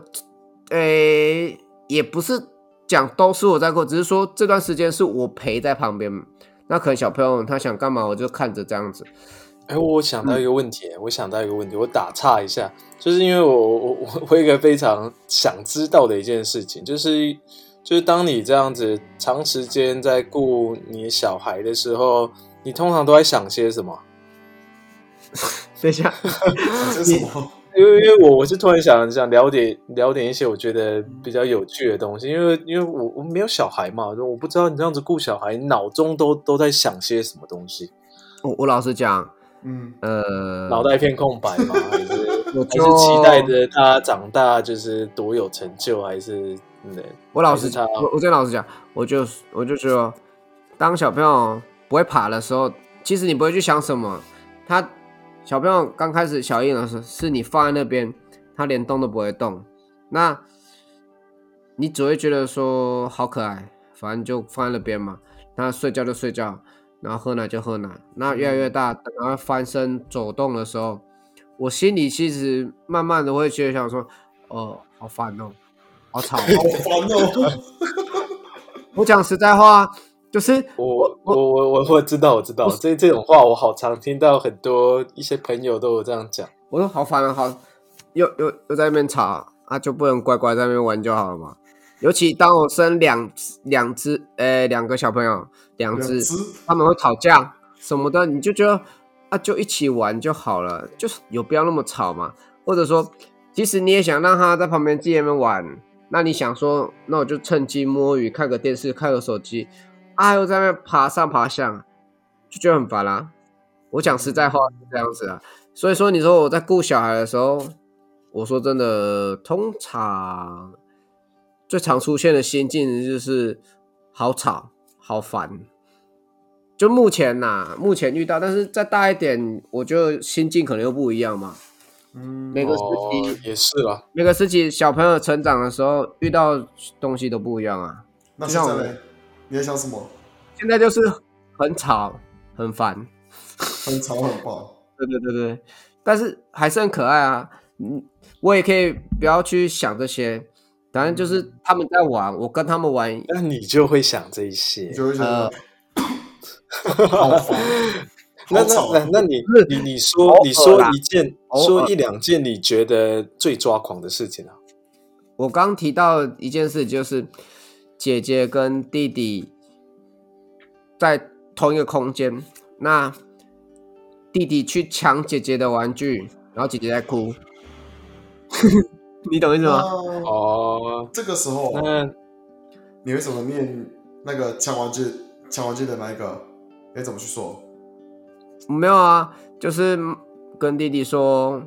Speaker 1: 诶，也不是讲都是我在过，只是说这段时间是我陪在旁边。那可能小朋友他想干嘛，我就看着这样子。
Speaker 3: 哎，我想到一个问题，我想到一个问题，我打岔一下，就是因为我我我 我一个非常想知道的一件事情，就是就是当你这样子长时间在顾你小孩的时候，你通常都在想些什么？
Speaker 1: 等一下，
Speaker 2: 你
Speaker 3: 因为因为我我是突然想想了解了解一些我觉得比较有趣的东西，因为因为我我没有小孩嘛，我不知道你这样子顾小孩，脑中都都在想些什么东西，
Speaker 1: 我我老实讲，
Speaker 2: 嗯，
Speaker 1: 呃，
Speaker 3: 脑袋一片空白吗？还是
Speaker 1: 我
Speaker 3: 还是期待着他长大就是多有成就，还是嗯？
Speaker 1: 我老实讲，我我真老实讲，我就我就说，当小朋友不会爬的时候，其实你不会去想什么。他小朋友刚开始小婴儿的时候，是你放在那边，他连动都不会动，那你只会觉得说好可爱，反正就放在那边嘛。他睡觉就睡觉，然后喝奶就喝奶。那越来越大，等他翻身走动的时候，我心里其实慢慢的会觉得想说，哦，好烦哦，好吵哦。
Speaker 2: 好烦哦。
Speaker 1: 我讲实在话，就是
Speaker 3: 我我我我我知道我知道这这种话我好常听到很多一些朋友都有这样讲。
Speaker 1: 我说好烦啊，好，又又又在那边吵啊，就不能乖乖在那边玩就好了嘛。尤其当我生两两只，呃，两个小朋友，两只，他们会吵架什么的，你就觉得啊，就一起玩就好了，就是有必要那么吵嘛？或者说，即使你也想让他在旁边自己们玩，那你想说，那我就趁机摸鱼，看个电视，看个手机，啊，又在那爬上爬下，就觉得很烦啦、我讲实在话是这样子啊，所以说你说我在顾小孩的时候，我说真的，通常最常出现的心境就是好吵、好烦。就目前呐、目前遇到，但是再大一点，我觉得心境可能又不一样嘛。
Speaker 2: 嗯，
Speaker 1: 每个时
Speaker 3: 哦
Speaker 1: 期，
Speaker 3: 也是啦，
Speaker 1: 每个时期小朋友成长的时候遇到东西都不一样啊。
Speaker 2: 那
Speaker 1: 就像我
Speaker 2: 现在呢？你在想什么？
Speaker 1: 现在就是很吵、很烦，
Speaker 2: 很吵很爆。
Speaker 1: 对对对对，但是还是很可爱啊。嗯，我也可以不要去想这些，反正就是他们在玩，我跟他们玩。
Speaker 3: 那你就会想这一些。
Speaker 2: 就会觉
Speaker 1: 呃
Speaker 2: 得 好烦，
Speaker 3: 那那那那你
Speaker 1: 是
Speaker 3: 你你说你说一件说一两件你觉得最抓狂的事情啊？
Speaker 1: 我刚提到一件事，就是姐姐跟弟弟在同一个空间，那弟弟去抢姐姐的玩具，然后姐姐在哭，你懂意思吗？
Speaker 2: 那
Speaker 3: 哦，
Speaker 2: 这个时候
Speaker 3: 那
Speaker 2: 你为什么念那个抢玩具抢玩具的那一个？你怎么去说？
Speaker 1: 没有啊，就是跟弟弟说，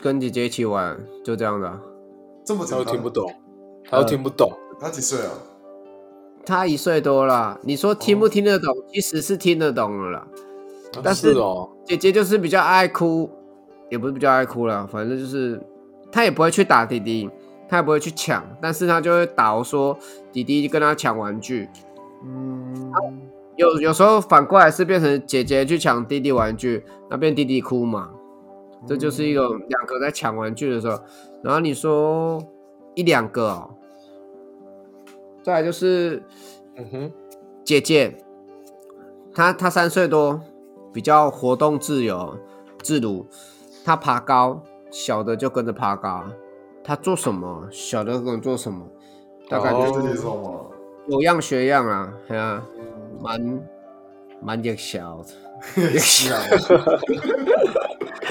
Speaker 1: 跟姐姐一起玩，就这样的啊。
Speaker 2: 这么简单？
Speaker 3: 听不懂，他又听不懂。
Speaker 2: 他几岁啊？
Speaker 1: 他一岁多了，你说听不听得懂？其实是听得懂了啦。但是
Speaker 3: 是哦，
Speaker 1: 姐姐就是比较爱哭，也不是比较爱哭了，反正就是她也不会去打弟弟，他也不会去抢，但是他就会打我说弟弟跟他抢玩具。
Speaker 2: 嗯，
Speaker 1: 有有时候反过来是变成姐姐去抢弟弟玩具，那变弟弟哭嘛，这就是一个两个在抢玩具的时候，然后你说一两个哦，再来就是
Speaker 3: 嗯哼，
Speaker 1: 姐姐，她她三岁多，比较活动自由自如，她爬高，小的就跟着爬高，他做什么，小的跟着做什么，大概
Speaker 3: 哦
Speaker 1: 就
Speaker 2: 这节奏吗？
Speaker 1: 有样学样啊，对啊、蛮蛮弱小的。
Speaker 2: 是啊，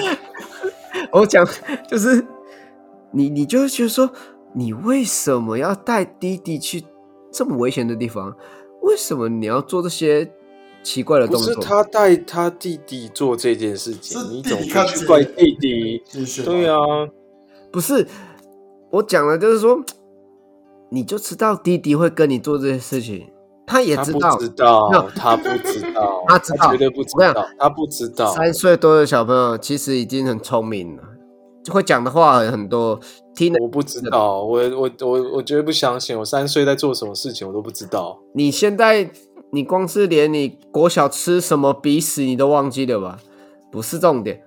Speaker 1: 我讲就是你，你就会觉得说，你为什么要带弟弟去这么危险的地方？为什么你要做这些奇怪的
Speaker 3: 不是
Speaker 1: 动作？
Speaker 3: 他带他弟弟做这件事情，你总
Speaker 2: 弟弟看姐
Speaker 3: 不去怪弟弟？对，啊，
Speaker 1: 不是我讲的，就是说，你就知道弟弟会跟你做这些事情，他也
Speaker 3: 他不
Speaker 1: 知道。
Speaker 3: 知道，他不知道，
Speaker 1: 他知道
Speaker 3: 绝对不知道，他不知道。
Speaker 1: 三岁多的小朋友其实已经很聪明了，就会讲的话很多，听的
Speaker 3: 我不知道，我我我我绝对不相信，我三岁在做什么事情我都不知道。
Speaker 1: 你现在你光是连你国小吃什么鼻屎你都忘记了吧？不是重点，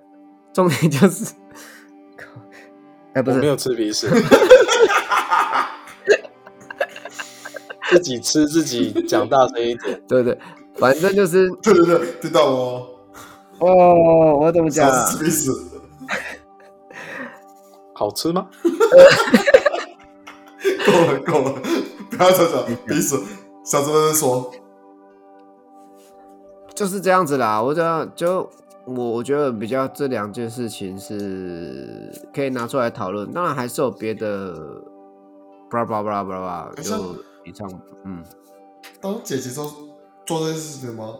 Speaker 1: 重点就是，哎、不
Speaker 3: 是没，有吃鼻屎，自己吃自己讲大声一点。
Speaker 1: 对对，反正就是，
Speaker 2: 对对对，听到哦。
Speaker 1: 哦，我怎么讲、
Speaker 2: 小
Speaker 1: 啊？
Speaker 2: 史密斯，
Speaker 3: 好吃吗？
Speaker 2: 够了够了，不要再讲鼻屎。小泽在说，
Speaker 1: 就是这样子啦。我讲就我我觉得比较这两件事情是可以拿出来讨论，当然还是有别的，巴拉巴拉巴拉巴拉，就以上，嗯，
Speaker 2: 当姐姐做做这件事情吗？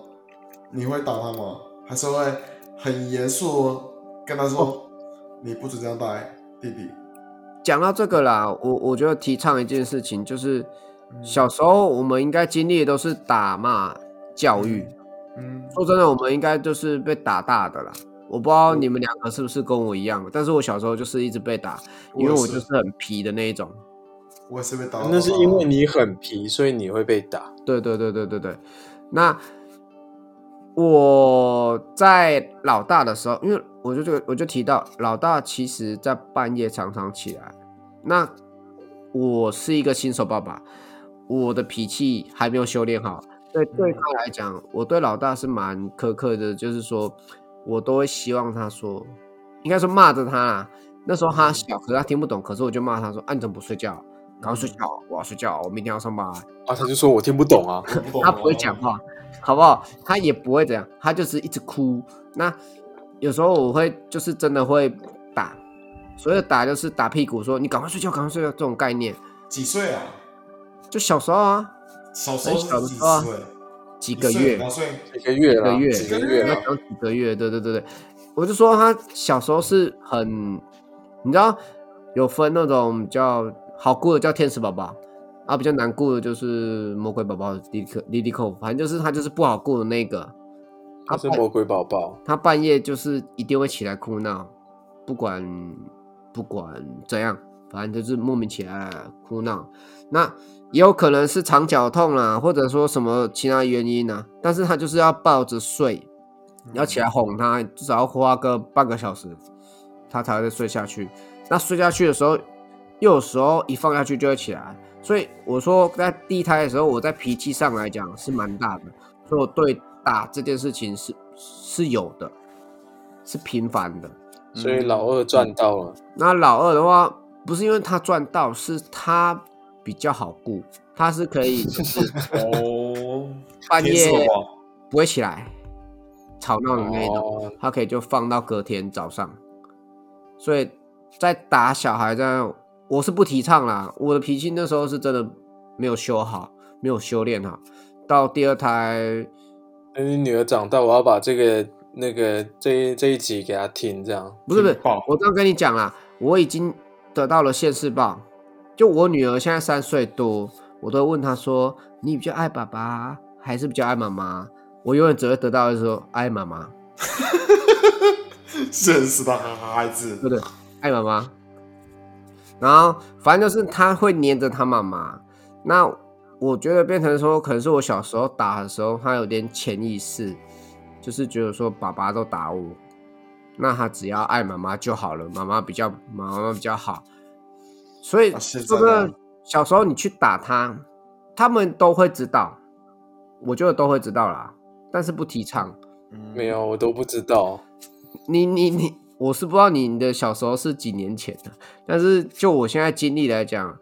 Speaker 2: 你会打她吗？还是会很严肃地跟她说，你不准这样带弟弟？
Speaker 1: 讲到这个啦，我我觉得提倡一件事情，就是
Speaker 2: 嗯
Speaker 1: 小时候我们应该经历的都是打骂教育。
Speaker 2: 嗯，
Speaker 1: 说真的，我们应该就是被打大的啦。我不知道你们两个是不是跟我一样，但是我小时候就是一直被打，因为我就是很皮的那一种。
Speaker 2: 我也是被打。
Speaker 3: 那是因为你很皮，所以你会被打。
Speaker 1: 对对对对对对。那我在老大的时候，因为我就这个我就提到老大其实在半夜常常起来。那我是一个新手爸爸，我的脾气还没有修炼好，所以对他来讲，我对老大是蛮苛刻的，就是说我都会希望他说，应该说骂着他啦。那时候他小，可是他听不懂，可是我就骂他说：“啊，你怎么不睡觉？赶快睡觉！我要睡觉，我明天要上班。”
Speaker 3: 啊，他就说我听不懂啊。
Speaker 2: 我不懂
Speaker 1: 他不会讲话，好不好？他也不会怎样，他就是一直哭。那有时候我会就是真的会打，所谓的打就是打屁股，说你赶快睡觉，赶快睡觉这种概念。
Speaker 2: 几岁啊？
Speaker 1: 就小时候啊，
Speaker 2: 小时候
Speaker 1: 小
Speaker 2: 几
Speaker 1: 时候啊
Speaker 2: 岁？
Speaker 1: 几个月。
Speaker 3: 几个月啦，
Speaker 1: 几个月，
Speaker 3: 几个月
Speaker 1: 那
Speaker 3: 啦。
Speaker 1: 讲几个月，对对对对，我就说他小时候是很，你知道有分那种比较好过的叫天使宝宝，啊比较难过的就是魔鬼宝宝莉莉克莉莉扣，反正就是他就是不好过的那个。
Speaker 3: 他是魔鬼宝宝，
Speaker 1: 他半夜就是一定会起来哭闹，不管不管怎样，反正就是莫名其妙哭闹。那也有可能是肠绞痛啦，或者说什么其他原因啊，但是他就是要抱着睡，要起来哄他，至少要花个半个小时，他才会睡下去。那睡下去的时候，又有时候一放下去就会起来，所以我说在第一胎的时候，我在脾气上来讲是蛮大的，所以我对打这件事情是是有的，是频繁的。
Speaker 3: 所以老二赚到了。
Speaker 1: 那老二的话，不是因为他赚到，是他比较好顾，他是可以 就是
Speaker 2: 哦，
Speaker 1: 半夜不会起来吵闹的那一种，
Speaker 3: 哦，
Speaker 1: 他可以就放到隔天早上。所以在打小孩这样，我是不提倡啦。我的脾气那时候是真的没有修好，没有修炼好。到第二胎，
Speaker 3: 等你女儿长大，我要把这个那个这一这一集给她听，这样。
Speaker 1: 不是不是，我这样跟你讲啦，我已经得到了现世报。就我女儿现在三岁多，我都会问她说：“你比较爱爸爸还是比较爱妈妈？”我永远只会得到的是说爱妈妈，
Speaker 2: 认识的孩子
Speaker 1: 对，不对？爱妈妈。然后反正就是她会黏着她妈妈。那我觉得变成说，可能是我小时候打的时候，她有点潜意识，就是觉得说爸爸都打我，那她只要爱妈妈就好了，妈妈比较妈妈比较好。所以这个小时候你去打他，他们都会知道，我觉得都会知道啦，但是不提倡。
Speaker 2: 嗯
Speaker 3: 没有，我都不知道。
Speaker 1: 你你你，我是不知道你的小时候是几年前的，但是就我现在经历来讲，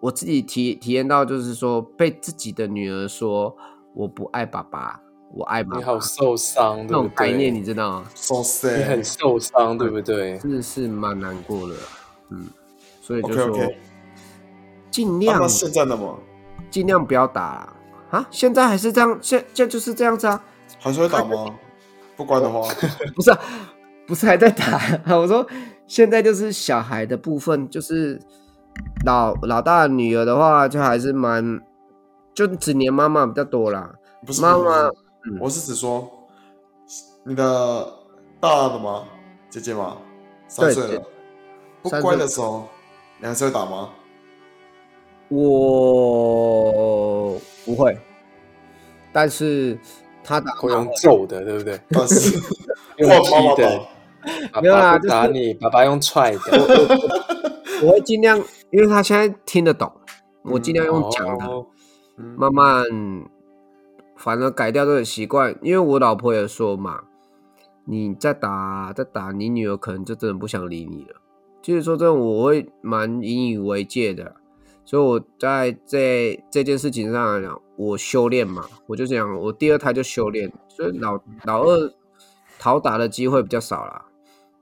Speaker 1: 我自己体体验到，就是说被自己的女儿说我不爱爸爸，我爱妈
Speaker 3: 你，好受伤，
Speaker 1: 那
Speaker 3: 对不对？
Speaker 1: 种概念你知道吗
Speaker 2: ？，so
Speaker 3: 你很。受伤，对不对？
Speaker 1: 真的是蛮难过的，嗯，所以就说尽量
Speaker 2: 那那现在的嘛，
Speaker 1: 尽量不要打啦啊！现在还是这样，现现在就是这样子啊，
Speaker 2: 还是会打吗？不乖的话，
Speaker 1: 不是、啊，不是还在打。我说现在就是小孩的部分，就是老老大女儿的话，就还是蛮就只黏妈妈比较多啦。
Speaker 2: 不是
Speaker 1: 妈妈嗯
Speaker 2: 我是指说你的大的吗？姐姐吗？三岁了，不乖的时候，你还是会打吗？
Speaker 1: 我不会，但是他打
Speaker 3: 会用揍的，对不对？
Speaker 2: 但 是
Speaker 3: 用踢的
Speaker 1: 没有啦
Speaker 3: 打你，爸爸用踹的。
Speaker 1: 我会尽量，因为他现在听得懂，我尽量用讲的。慢慢，反正改掉这个习惯。因为我老婆也说嘛，你再打再打，你女儿可能就真的不想理你了。就是说，真的我会蛮引以为戒的。所以我在这这件事情上来讲，我修炼嘛，我就讲我第二胎就修炼。所以老老二讨打的机会比较少啦，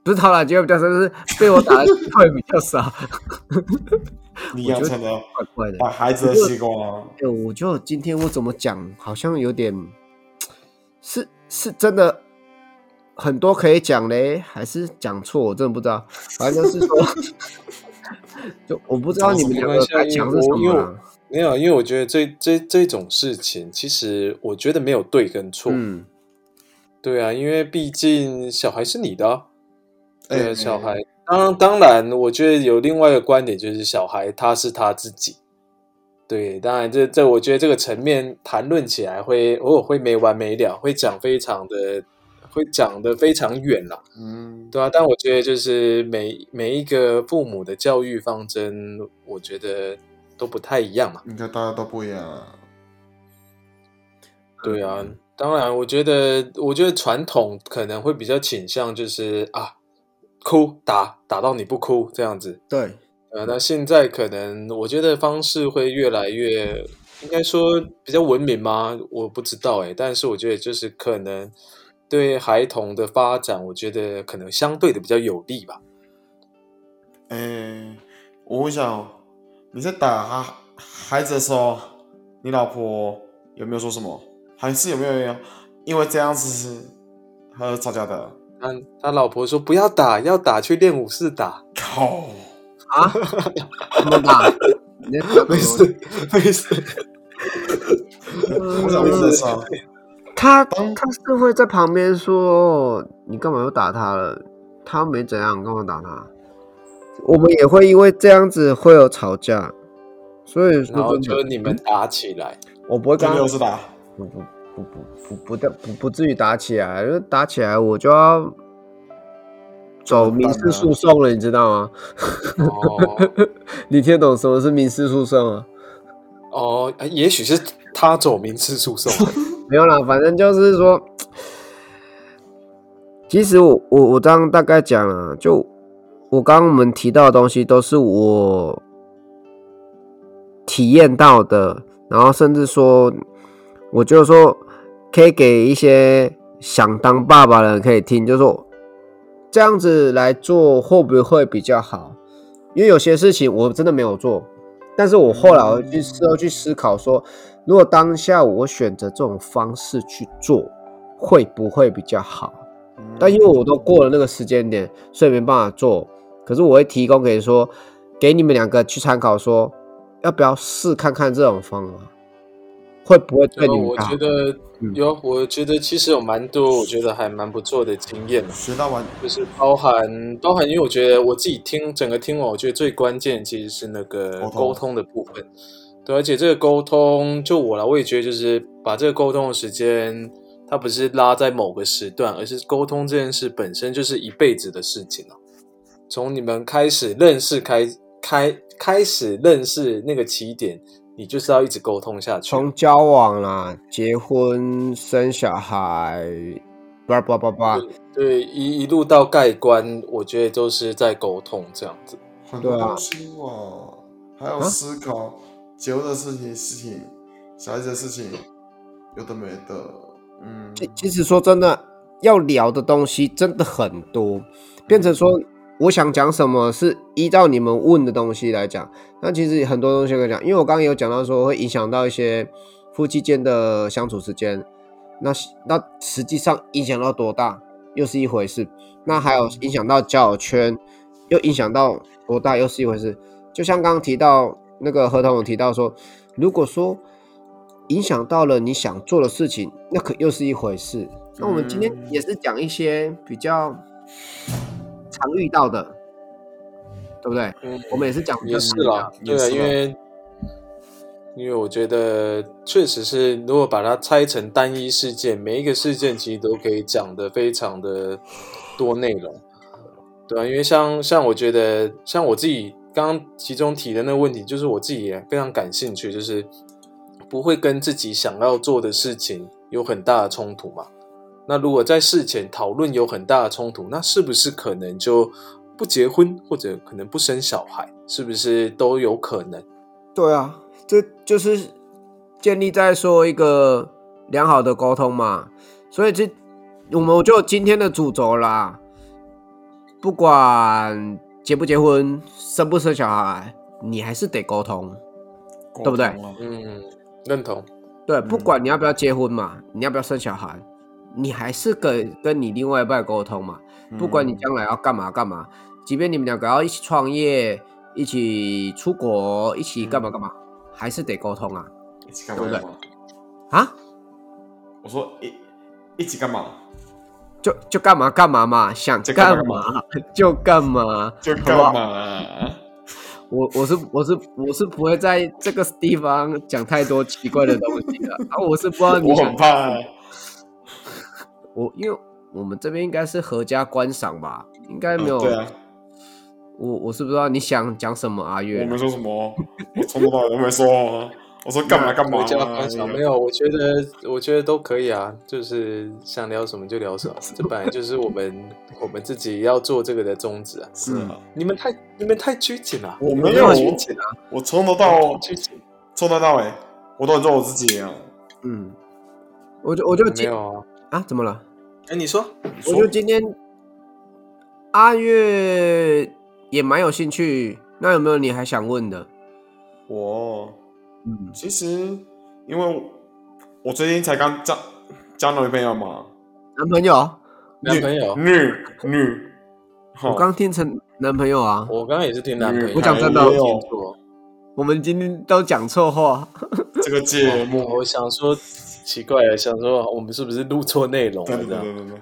Speaker 1: 不是讨打机会比较少，就是被我打的机会比较少。
Speaker 2: 你养成了
Speaker 1: 怪怪的。
Speaker 2: 把孩子的习惯啊。
Speaker 1: 哎，我觉得今天我怎么讲，好像有点是是真的很多可以讲嘞，还是讲错？我真的不知道。反正就是说，就我不知道你们两个在讲是什么啊。
Speaker 3: 没有，因为我觉得这这这种事情，其实我觉得没有对跟错。
Speaker 1: 嗯，
Speaker 3: 对啊，因为毕竟小孩是你的，对啊，小孩。当当然，我觉得有另外一个观点，就是小孩他是他自己。对，当然这这，我觉得这个层面谈论起来会偶尔会没完没了，会讲非常的会讲的非常远了。
Speaker 2: 嗯，
Speaker 3: 对啊。但我觉得就是每每一个父母的教育方针，我觉得。都不太一样嘛，
Speaker 2: 应该大家都不一样啊。
Speaker 3: 对啊，当然，我觉得，我觉得传统可能会比较倾向就是啊，哭打打到你不哭这样子。
Speaker 1: 对，
Speaker 3: 呃，那现在可能我觉得方式会越来越，应该说比较文明吗？我不知道哎，但是我觉得就是可能对孩童的发展，我觉得可能相对的比较有利吧。
Speaker 2: 诶，我问一下哦。你在打他孩子的时候，你老婆有没有说什么？还是有没有因为这样子和吵架的？
Speaker 3: 他他老婆说不要打，要打去练武士打。
Speaker 2: 靠
Speaker 1: 啊！怎么打？
Speaker 3: 没事没事。
Speaker 2: 我没事啊。
Speaker 1: 他他是会在旁边说：“你干嘛又打他了？他没怎样，干嘛打他？”我们也会因为这样子会有吵架，所以
Speaker 3: 然后就你们打起来，
Speaker 1: 我不会跟
Speaker 2: 又是打，
Speaker 1: 不不不不不不不不至于打起来，因为打起来我就要走民事诉讼了，你知道吗？
Speaker 3: 哦，
Speaker 1: 你听懂什么是民事诉讼啊？
Speaker 3: 哦，也许是他走民事诉讼，
Speaker 1: 没有啦，反正就是说，其实我我我这样大概讲了就。我刚刚我们提到的东西都是我体验到的，然后甚至说，我就说可以给一些想当爸爸的人可以听，就说这样子来做会不会比较好？因为有些事情我真的没有做，但是我后来去事后去思考说，如果当下我选择这种方式去做，会不会比较好？但因为我都过了那个时间点，所以没办法做。可是我会提供给说，给你们两个去参考，说要不要试看看这种方法，会不会对你们？
Speaker 3: 我觉得有，我觉得其实有蛮多，我觉得还蛮不错的经验。
Speaker 2: 学到完
Speaker 3: 就是包含包含，因为我觉得我自己听整个听完，我觉得最关键其实是那个沟通的部分。对，而且这个沟通，就我来，我也觉得就是把这个沟通的时间，它不是拉在某个时段，而是沟通这件事本身就是一辈子的事情了。从你们开始认识开开开始认识那个起点，你就是要一直沟通下去。
Speaker 1: 从交往啦、结婚、生小孩，叭叭叭叭，
Speaker 3: 对，一一路到盖棺，我觉得都是在沟通这样子。
Speaker 2: 很多东西哇，还有思考结婚的事情、事情、小孩子的事情，有的没的。嗯，
Speaker 1: 其实说真的，要聊的东西真的很多，变成说。我想讲什么是依照你们问的东西来讲，那其实很多东西可以讲，因为我刚刚有讲到说会影响到一些夫妻间的相处时间，那那实际上影响到多大又是一回事，那还有影响到交友圈，又影响到多大又是一回事。就像刚刚提到那个合同有提到说，如果说影响到了你想做的事情，那可又是一回事。那我们今天也是讲一些比较。常遇到的，对不对？嗯，我们也是讲
Speaker 3: 也是啦，对啊，因为因为我觉得确实是，如果把它拆成单一事件，每一个事件其实都可以讲的非常的多内容，对啊，因为像像我觉得，像我自己刚刚其中提的那个问题，就是我自己也非常感兴趣，就是不会跟自己想要做的事情有很大的冲突嘛？那如果在事前讨论有很大的冲突，那是不是可能就不结婚，或者可能不生小孩，是不是都有可能？
Speaker 1: 对啊，这就是建立在说一个良好的沟通嘛。所以这我们就今天的主轴啦，不管结不结婚、生不生小孩，你还是得沟通。对不对
Speaker 3: 嗯，认同。
Speaker 1: 对，不管你要不要结婚嘛，你要不要生小孩，你还是跟跟你另外一半沟通嘛。不管你将来要干嘛干嘛，即便你们两个要一起创业、一起出国、一起干嘛干嘛，还是得沟通啊
Speaker 2: 一起干嘛
Speaker 1: 对不对？啊！
Speaker 2: 我说一一起干嘛？
Speaker 1: 就就干嘛干嘛嘛，想
Speaker 2: 就干
Speaker 1: 干
Speaker 2: 嘛
Speaker 1: 嘛 就干嘛，
Speaker 2: 就干嘛？
Speaker 1: 我我是我是我是不会在这个地方讲太多奇怪的东西的 啊！我是不知道你
Speaker 2: 我
Speaker 1: 想
Speaker 2: 很怕，
Speaker 1: 我因为我们这边应该是合家观赏吧，应该没有。
Speaker 2: 嗯对啊，
Speaker 1: 我我是不知道你想讲什么，阿
Speaker 2: 我
Speaker 1: 月。
Speaker 2: 没说什么，我从头到尾都没说啊。我说干嘛干嘛
Speaker 3: 没有，我觉得我觉得都可以啊，就是想聊什么就聊什么，这本来就是我们我们自己要做这个的宗旨啊。
Speaker 2: 是啊，
Speaker 3: 你们太你们太拘谨了，
Speaker 2: 我没有
Speaker 1: 拘谨啊。
Speaker 2: 我从头到
Speaker 3: 拘谨
Speaker 2: 从头到尾，我都很做我自己啊。
Speaker 1: 嗯，我就我就
Speaker 3: 没
Speaker 1: 今
Speaker 3: 有啊？
Speaker 1: 啊，怎么了？
Speaker 3: 哎，你说
Speaker 2: 你说
Speaker 1: 我就今天阿月也蛮有兴趣，那有没有你还想问的？
Speaker 2: 我
Speaker 1: 嗯，
Speaker 2: 其实因为我最近才刚交交女朋友嘛，
Speaker 1: 男朋友，
Speaker 3: 男朋友，
Speaker 2: 女女，
Speaker 1: 我
Speaker 2: 好
Speaker 1: 刚听成男朋友啊。
Speaker 3: 我刚刚也是听男朋友，
Speaker 1: 我讲真的。我们今天都讲错话。
Speaker 2: 这个 节目，
Speaker 3: 我想说奇怪了，想说我们是不是录错内容
Speaker 2: 对
Speaker 3: 了？这样。
Speaker 2: 对对对。对对，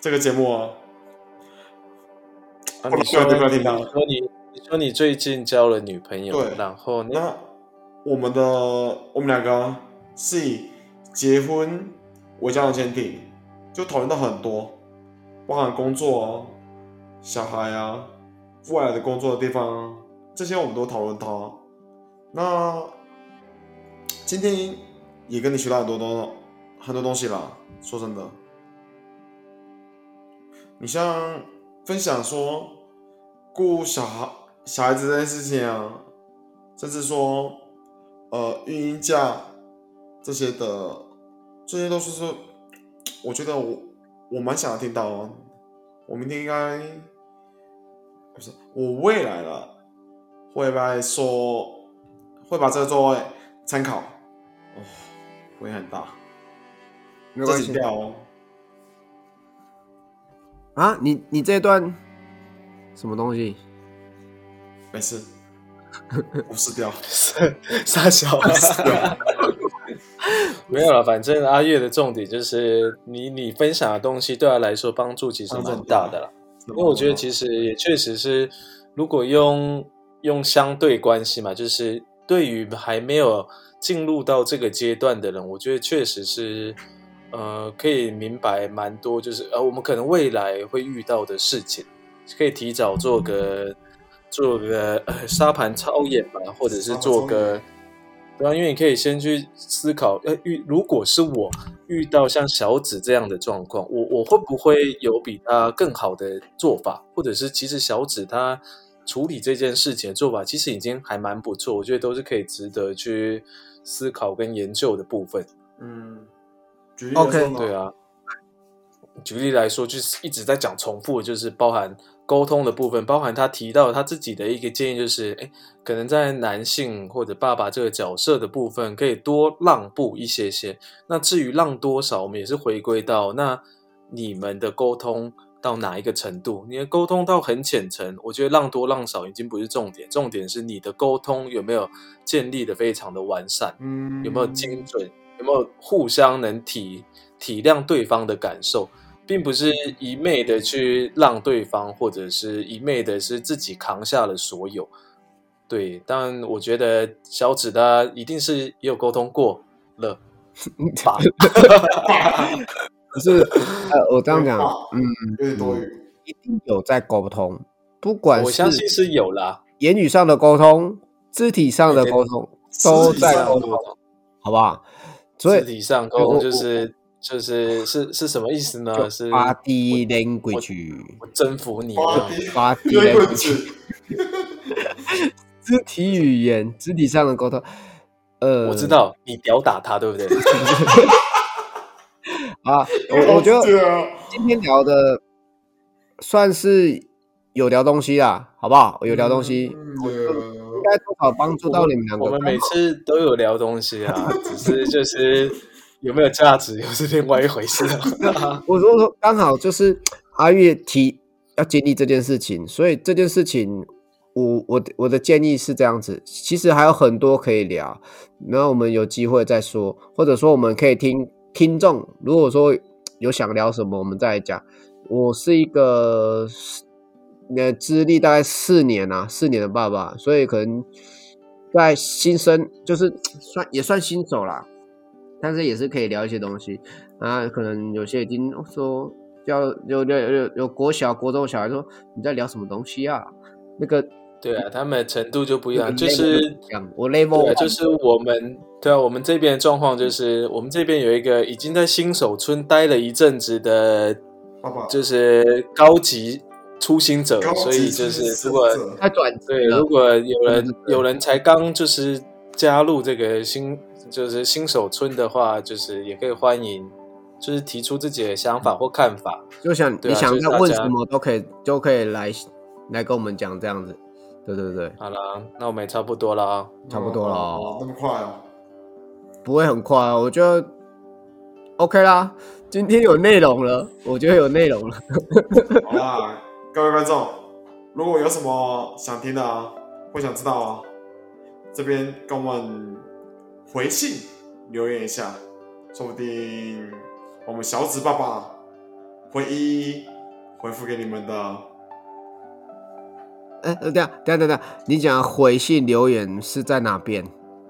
Speaker 2: 这个节目啊，
Speaker 3: 啊，你说你说你你说你最近交了女朋友，
Speaker 2: 对。
Speaker 3: 然后呢？
Speaker 2: 那我们的我们两个是以结婚为交往前提，就讨论到很多，包含工作啊、小孩啊、未来的工作的地方，这些我们都讨论到。那今天也跟你学到很多东很多东西啦，说真的，你像分享说顾小孩小孩子这件事情啊，甚至说呃孕婴假这些的，这些都是说，我觉得我我蛮想要听到哦。我明天应该不是我未来了，会来说会把这个作为参考，哦，会很大，这
Speaker 1: 没关系
Speaker 2: 掉哦，
Speaker 1: 啊，你你这段什么东西？
Speaker 2: 没事，无视掉，
Speaker 3: 傻小，没有了。反正阿月的重点就是你你分享的东西对他来说帮助其实蛮大的啦。因为我觉得其实也确实是，如果用用相对关系嘛，就是对于还没有进入到这个阶段的人，我觉得确实是呃可以明白蛮多，就是呃我们可能未来会遇到的事情，可以提早做个做个呃沙盘操演吧，或者是做个。对啊，因为你可以先去思考，呃，遇如果是我遇到像小紫这样的状况，我我会不会有比他更好的做法，或者是其实小紫她处理这件事情的做法，其实已经还蛮不错，我觉得都是可以值得去思考跟研究的部分。
Speaker 2: 嗯，举例来
Speaker 1: OK
Speaker 2: 说嘛
Speaker 3: 对，啊，举例来说，就是一直在讲重复，就是包含沟通的部分，包含他提到他自己的一个建议，就是哎，可能在男性或者爸爸这个角色的部分，可以多让步一些些。那至于让多少，我们也是回归到那你们的沟通到哪一个程度？你的沟通到很浅层，我觉得让多让少已经不是重点，重点是你的沟通有没有建立的非常的完善。
Speaker 2: 嗯，
Speaker 3: 有没有精准，有没有互相能体体谅对方的感受，并不是一昧的去让对方，或者是一昧的是自己扛下了所有。对，但我觉得小指他一定是也有沟通过了吧？
Speaker 1: 可是呃，我这样讲，嗯，
Speaker 2: 有点多余，
Speaker 1: 一定有在沟通，不管
Speaker 3: 我相信是有啦，
Speaker 1: 言语上的沟通、肢体上的沟通，都在沟通，好不好？所以
Speaker 3: 肢体上沟通就是就是是是什么意思呢？是
Speaker 1: body language，
Speaker 3: 我征服你
Speaker 1: body language，
Speaker 2: 字，
Speaker 1: 肢体语言、肢体上的沟通。呃，
Speaker 3: 我知道你屌打他，对不对？
Speaker 1: 啊，我我觉得今天聊的算是有聊东西啦，好不好？有聊东西，
Speaker 2: 嗯
Speaker 1: 应该多少帮助到你们两个。
Speaker 3: 我们每次都有聊东西啊，只是就是有没有价值又是另外一回事了。
Speaker 1: 我说说刚好就是 阿月提要经历这件事情，所以这件事情，我我的我的建议是这样子，其实还有很多可以聊，然后我们有机会再说，或者说我们可以听听众，如果说有想聊什么，我们再来讲。我是一个呃资历大概四年啊，四年的爸爸，所以可能在新生就是算也算新手啦，但是也是可以聊一些东西。啊。可能有些已经说要有有有有国小、国中小孩说你在聊什么东西啊？那个
Speaker 3: 对啊，他们程度就不一样，就是
Speaker 1: 我
Speaker 3: 啊
Speaker 1: ，one
Speaker 3: 就是我们对啊，我们这边的状况就是，我们这边有一个已经在新手村待了一阵子的，就是高级初心者，所以就是如果
Speaker 1: 太转
Speaker 3: 对，如果有人有人才刚就是加入这个新就是新手村的话，就是也可以欢迎，就是提出自己的想法或看法。
Speaker 1: 就想、
Speaker 3: 对啊
Speaker 1: 你想要问什么都可以，都可以来来跟我们讲这样子。对对对，
Speaker 3: 好了，那我们也差不多了啊。
Speaker 1: 差不多了哦
Speaker 2: 哦那么快啊，
Speaker 1: 不会很快啊，我觉得 OK 啦。今天有内容了，我觉得有内容了。
Speaker 2: 好啦，各位观众，如果有什么想听的啊，或想知道啊，这边跟我们回信留言一下，说不定我们小紫爸爸会一一回复给你们的。
Speaker 1: 哎、呃，等一下等下等下，你讲回信留言是在哪边？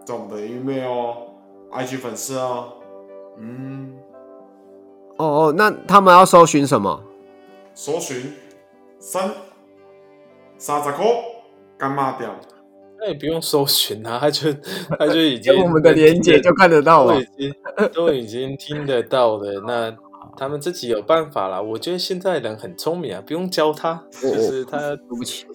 Speaker 2: 在我们的 email、IG 粉丝哦，嗯，
Speaker 1: 哦哦，那他们要搜寻什么？
Speaker 2: 搜寻三三十块干嘛掉，
Speaker 3: 那也不用搜寻啊，他就他就已 经
Speaker 1: 用我们的连接就看得到了
Speaker 3: 都已。经都已经听得到了。那他们自己有办法啦。我觉得现在人很聪明啊，不用教他，就是他
Speaker 1: 对不起，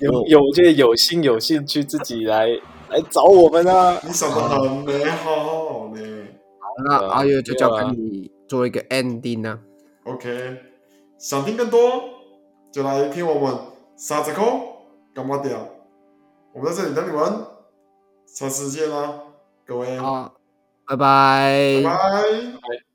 Speaker 3: 有有这有心有兴趣自己来来找我们啊。
Speaker 2: 你想的很美好呢。
Speaker 1: 那
Speaker 3: 对啊
Speaker 1: 阿月就交给你做一个 ending 呢、
Speaker 2: OK，想听更多就来听我们三十块干嘛掉？我们在这里等你们，下次见啦，各位，
Speaker 1: 好，拜拜。
Speaker 2: 拜拜。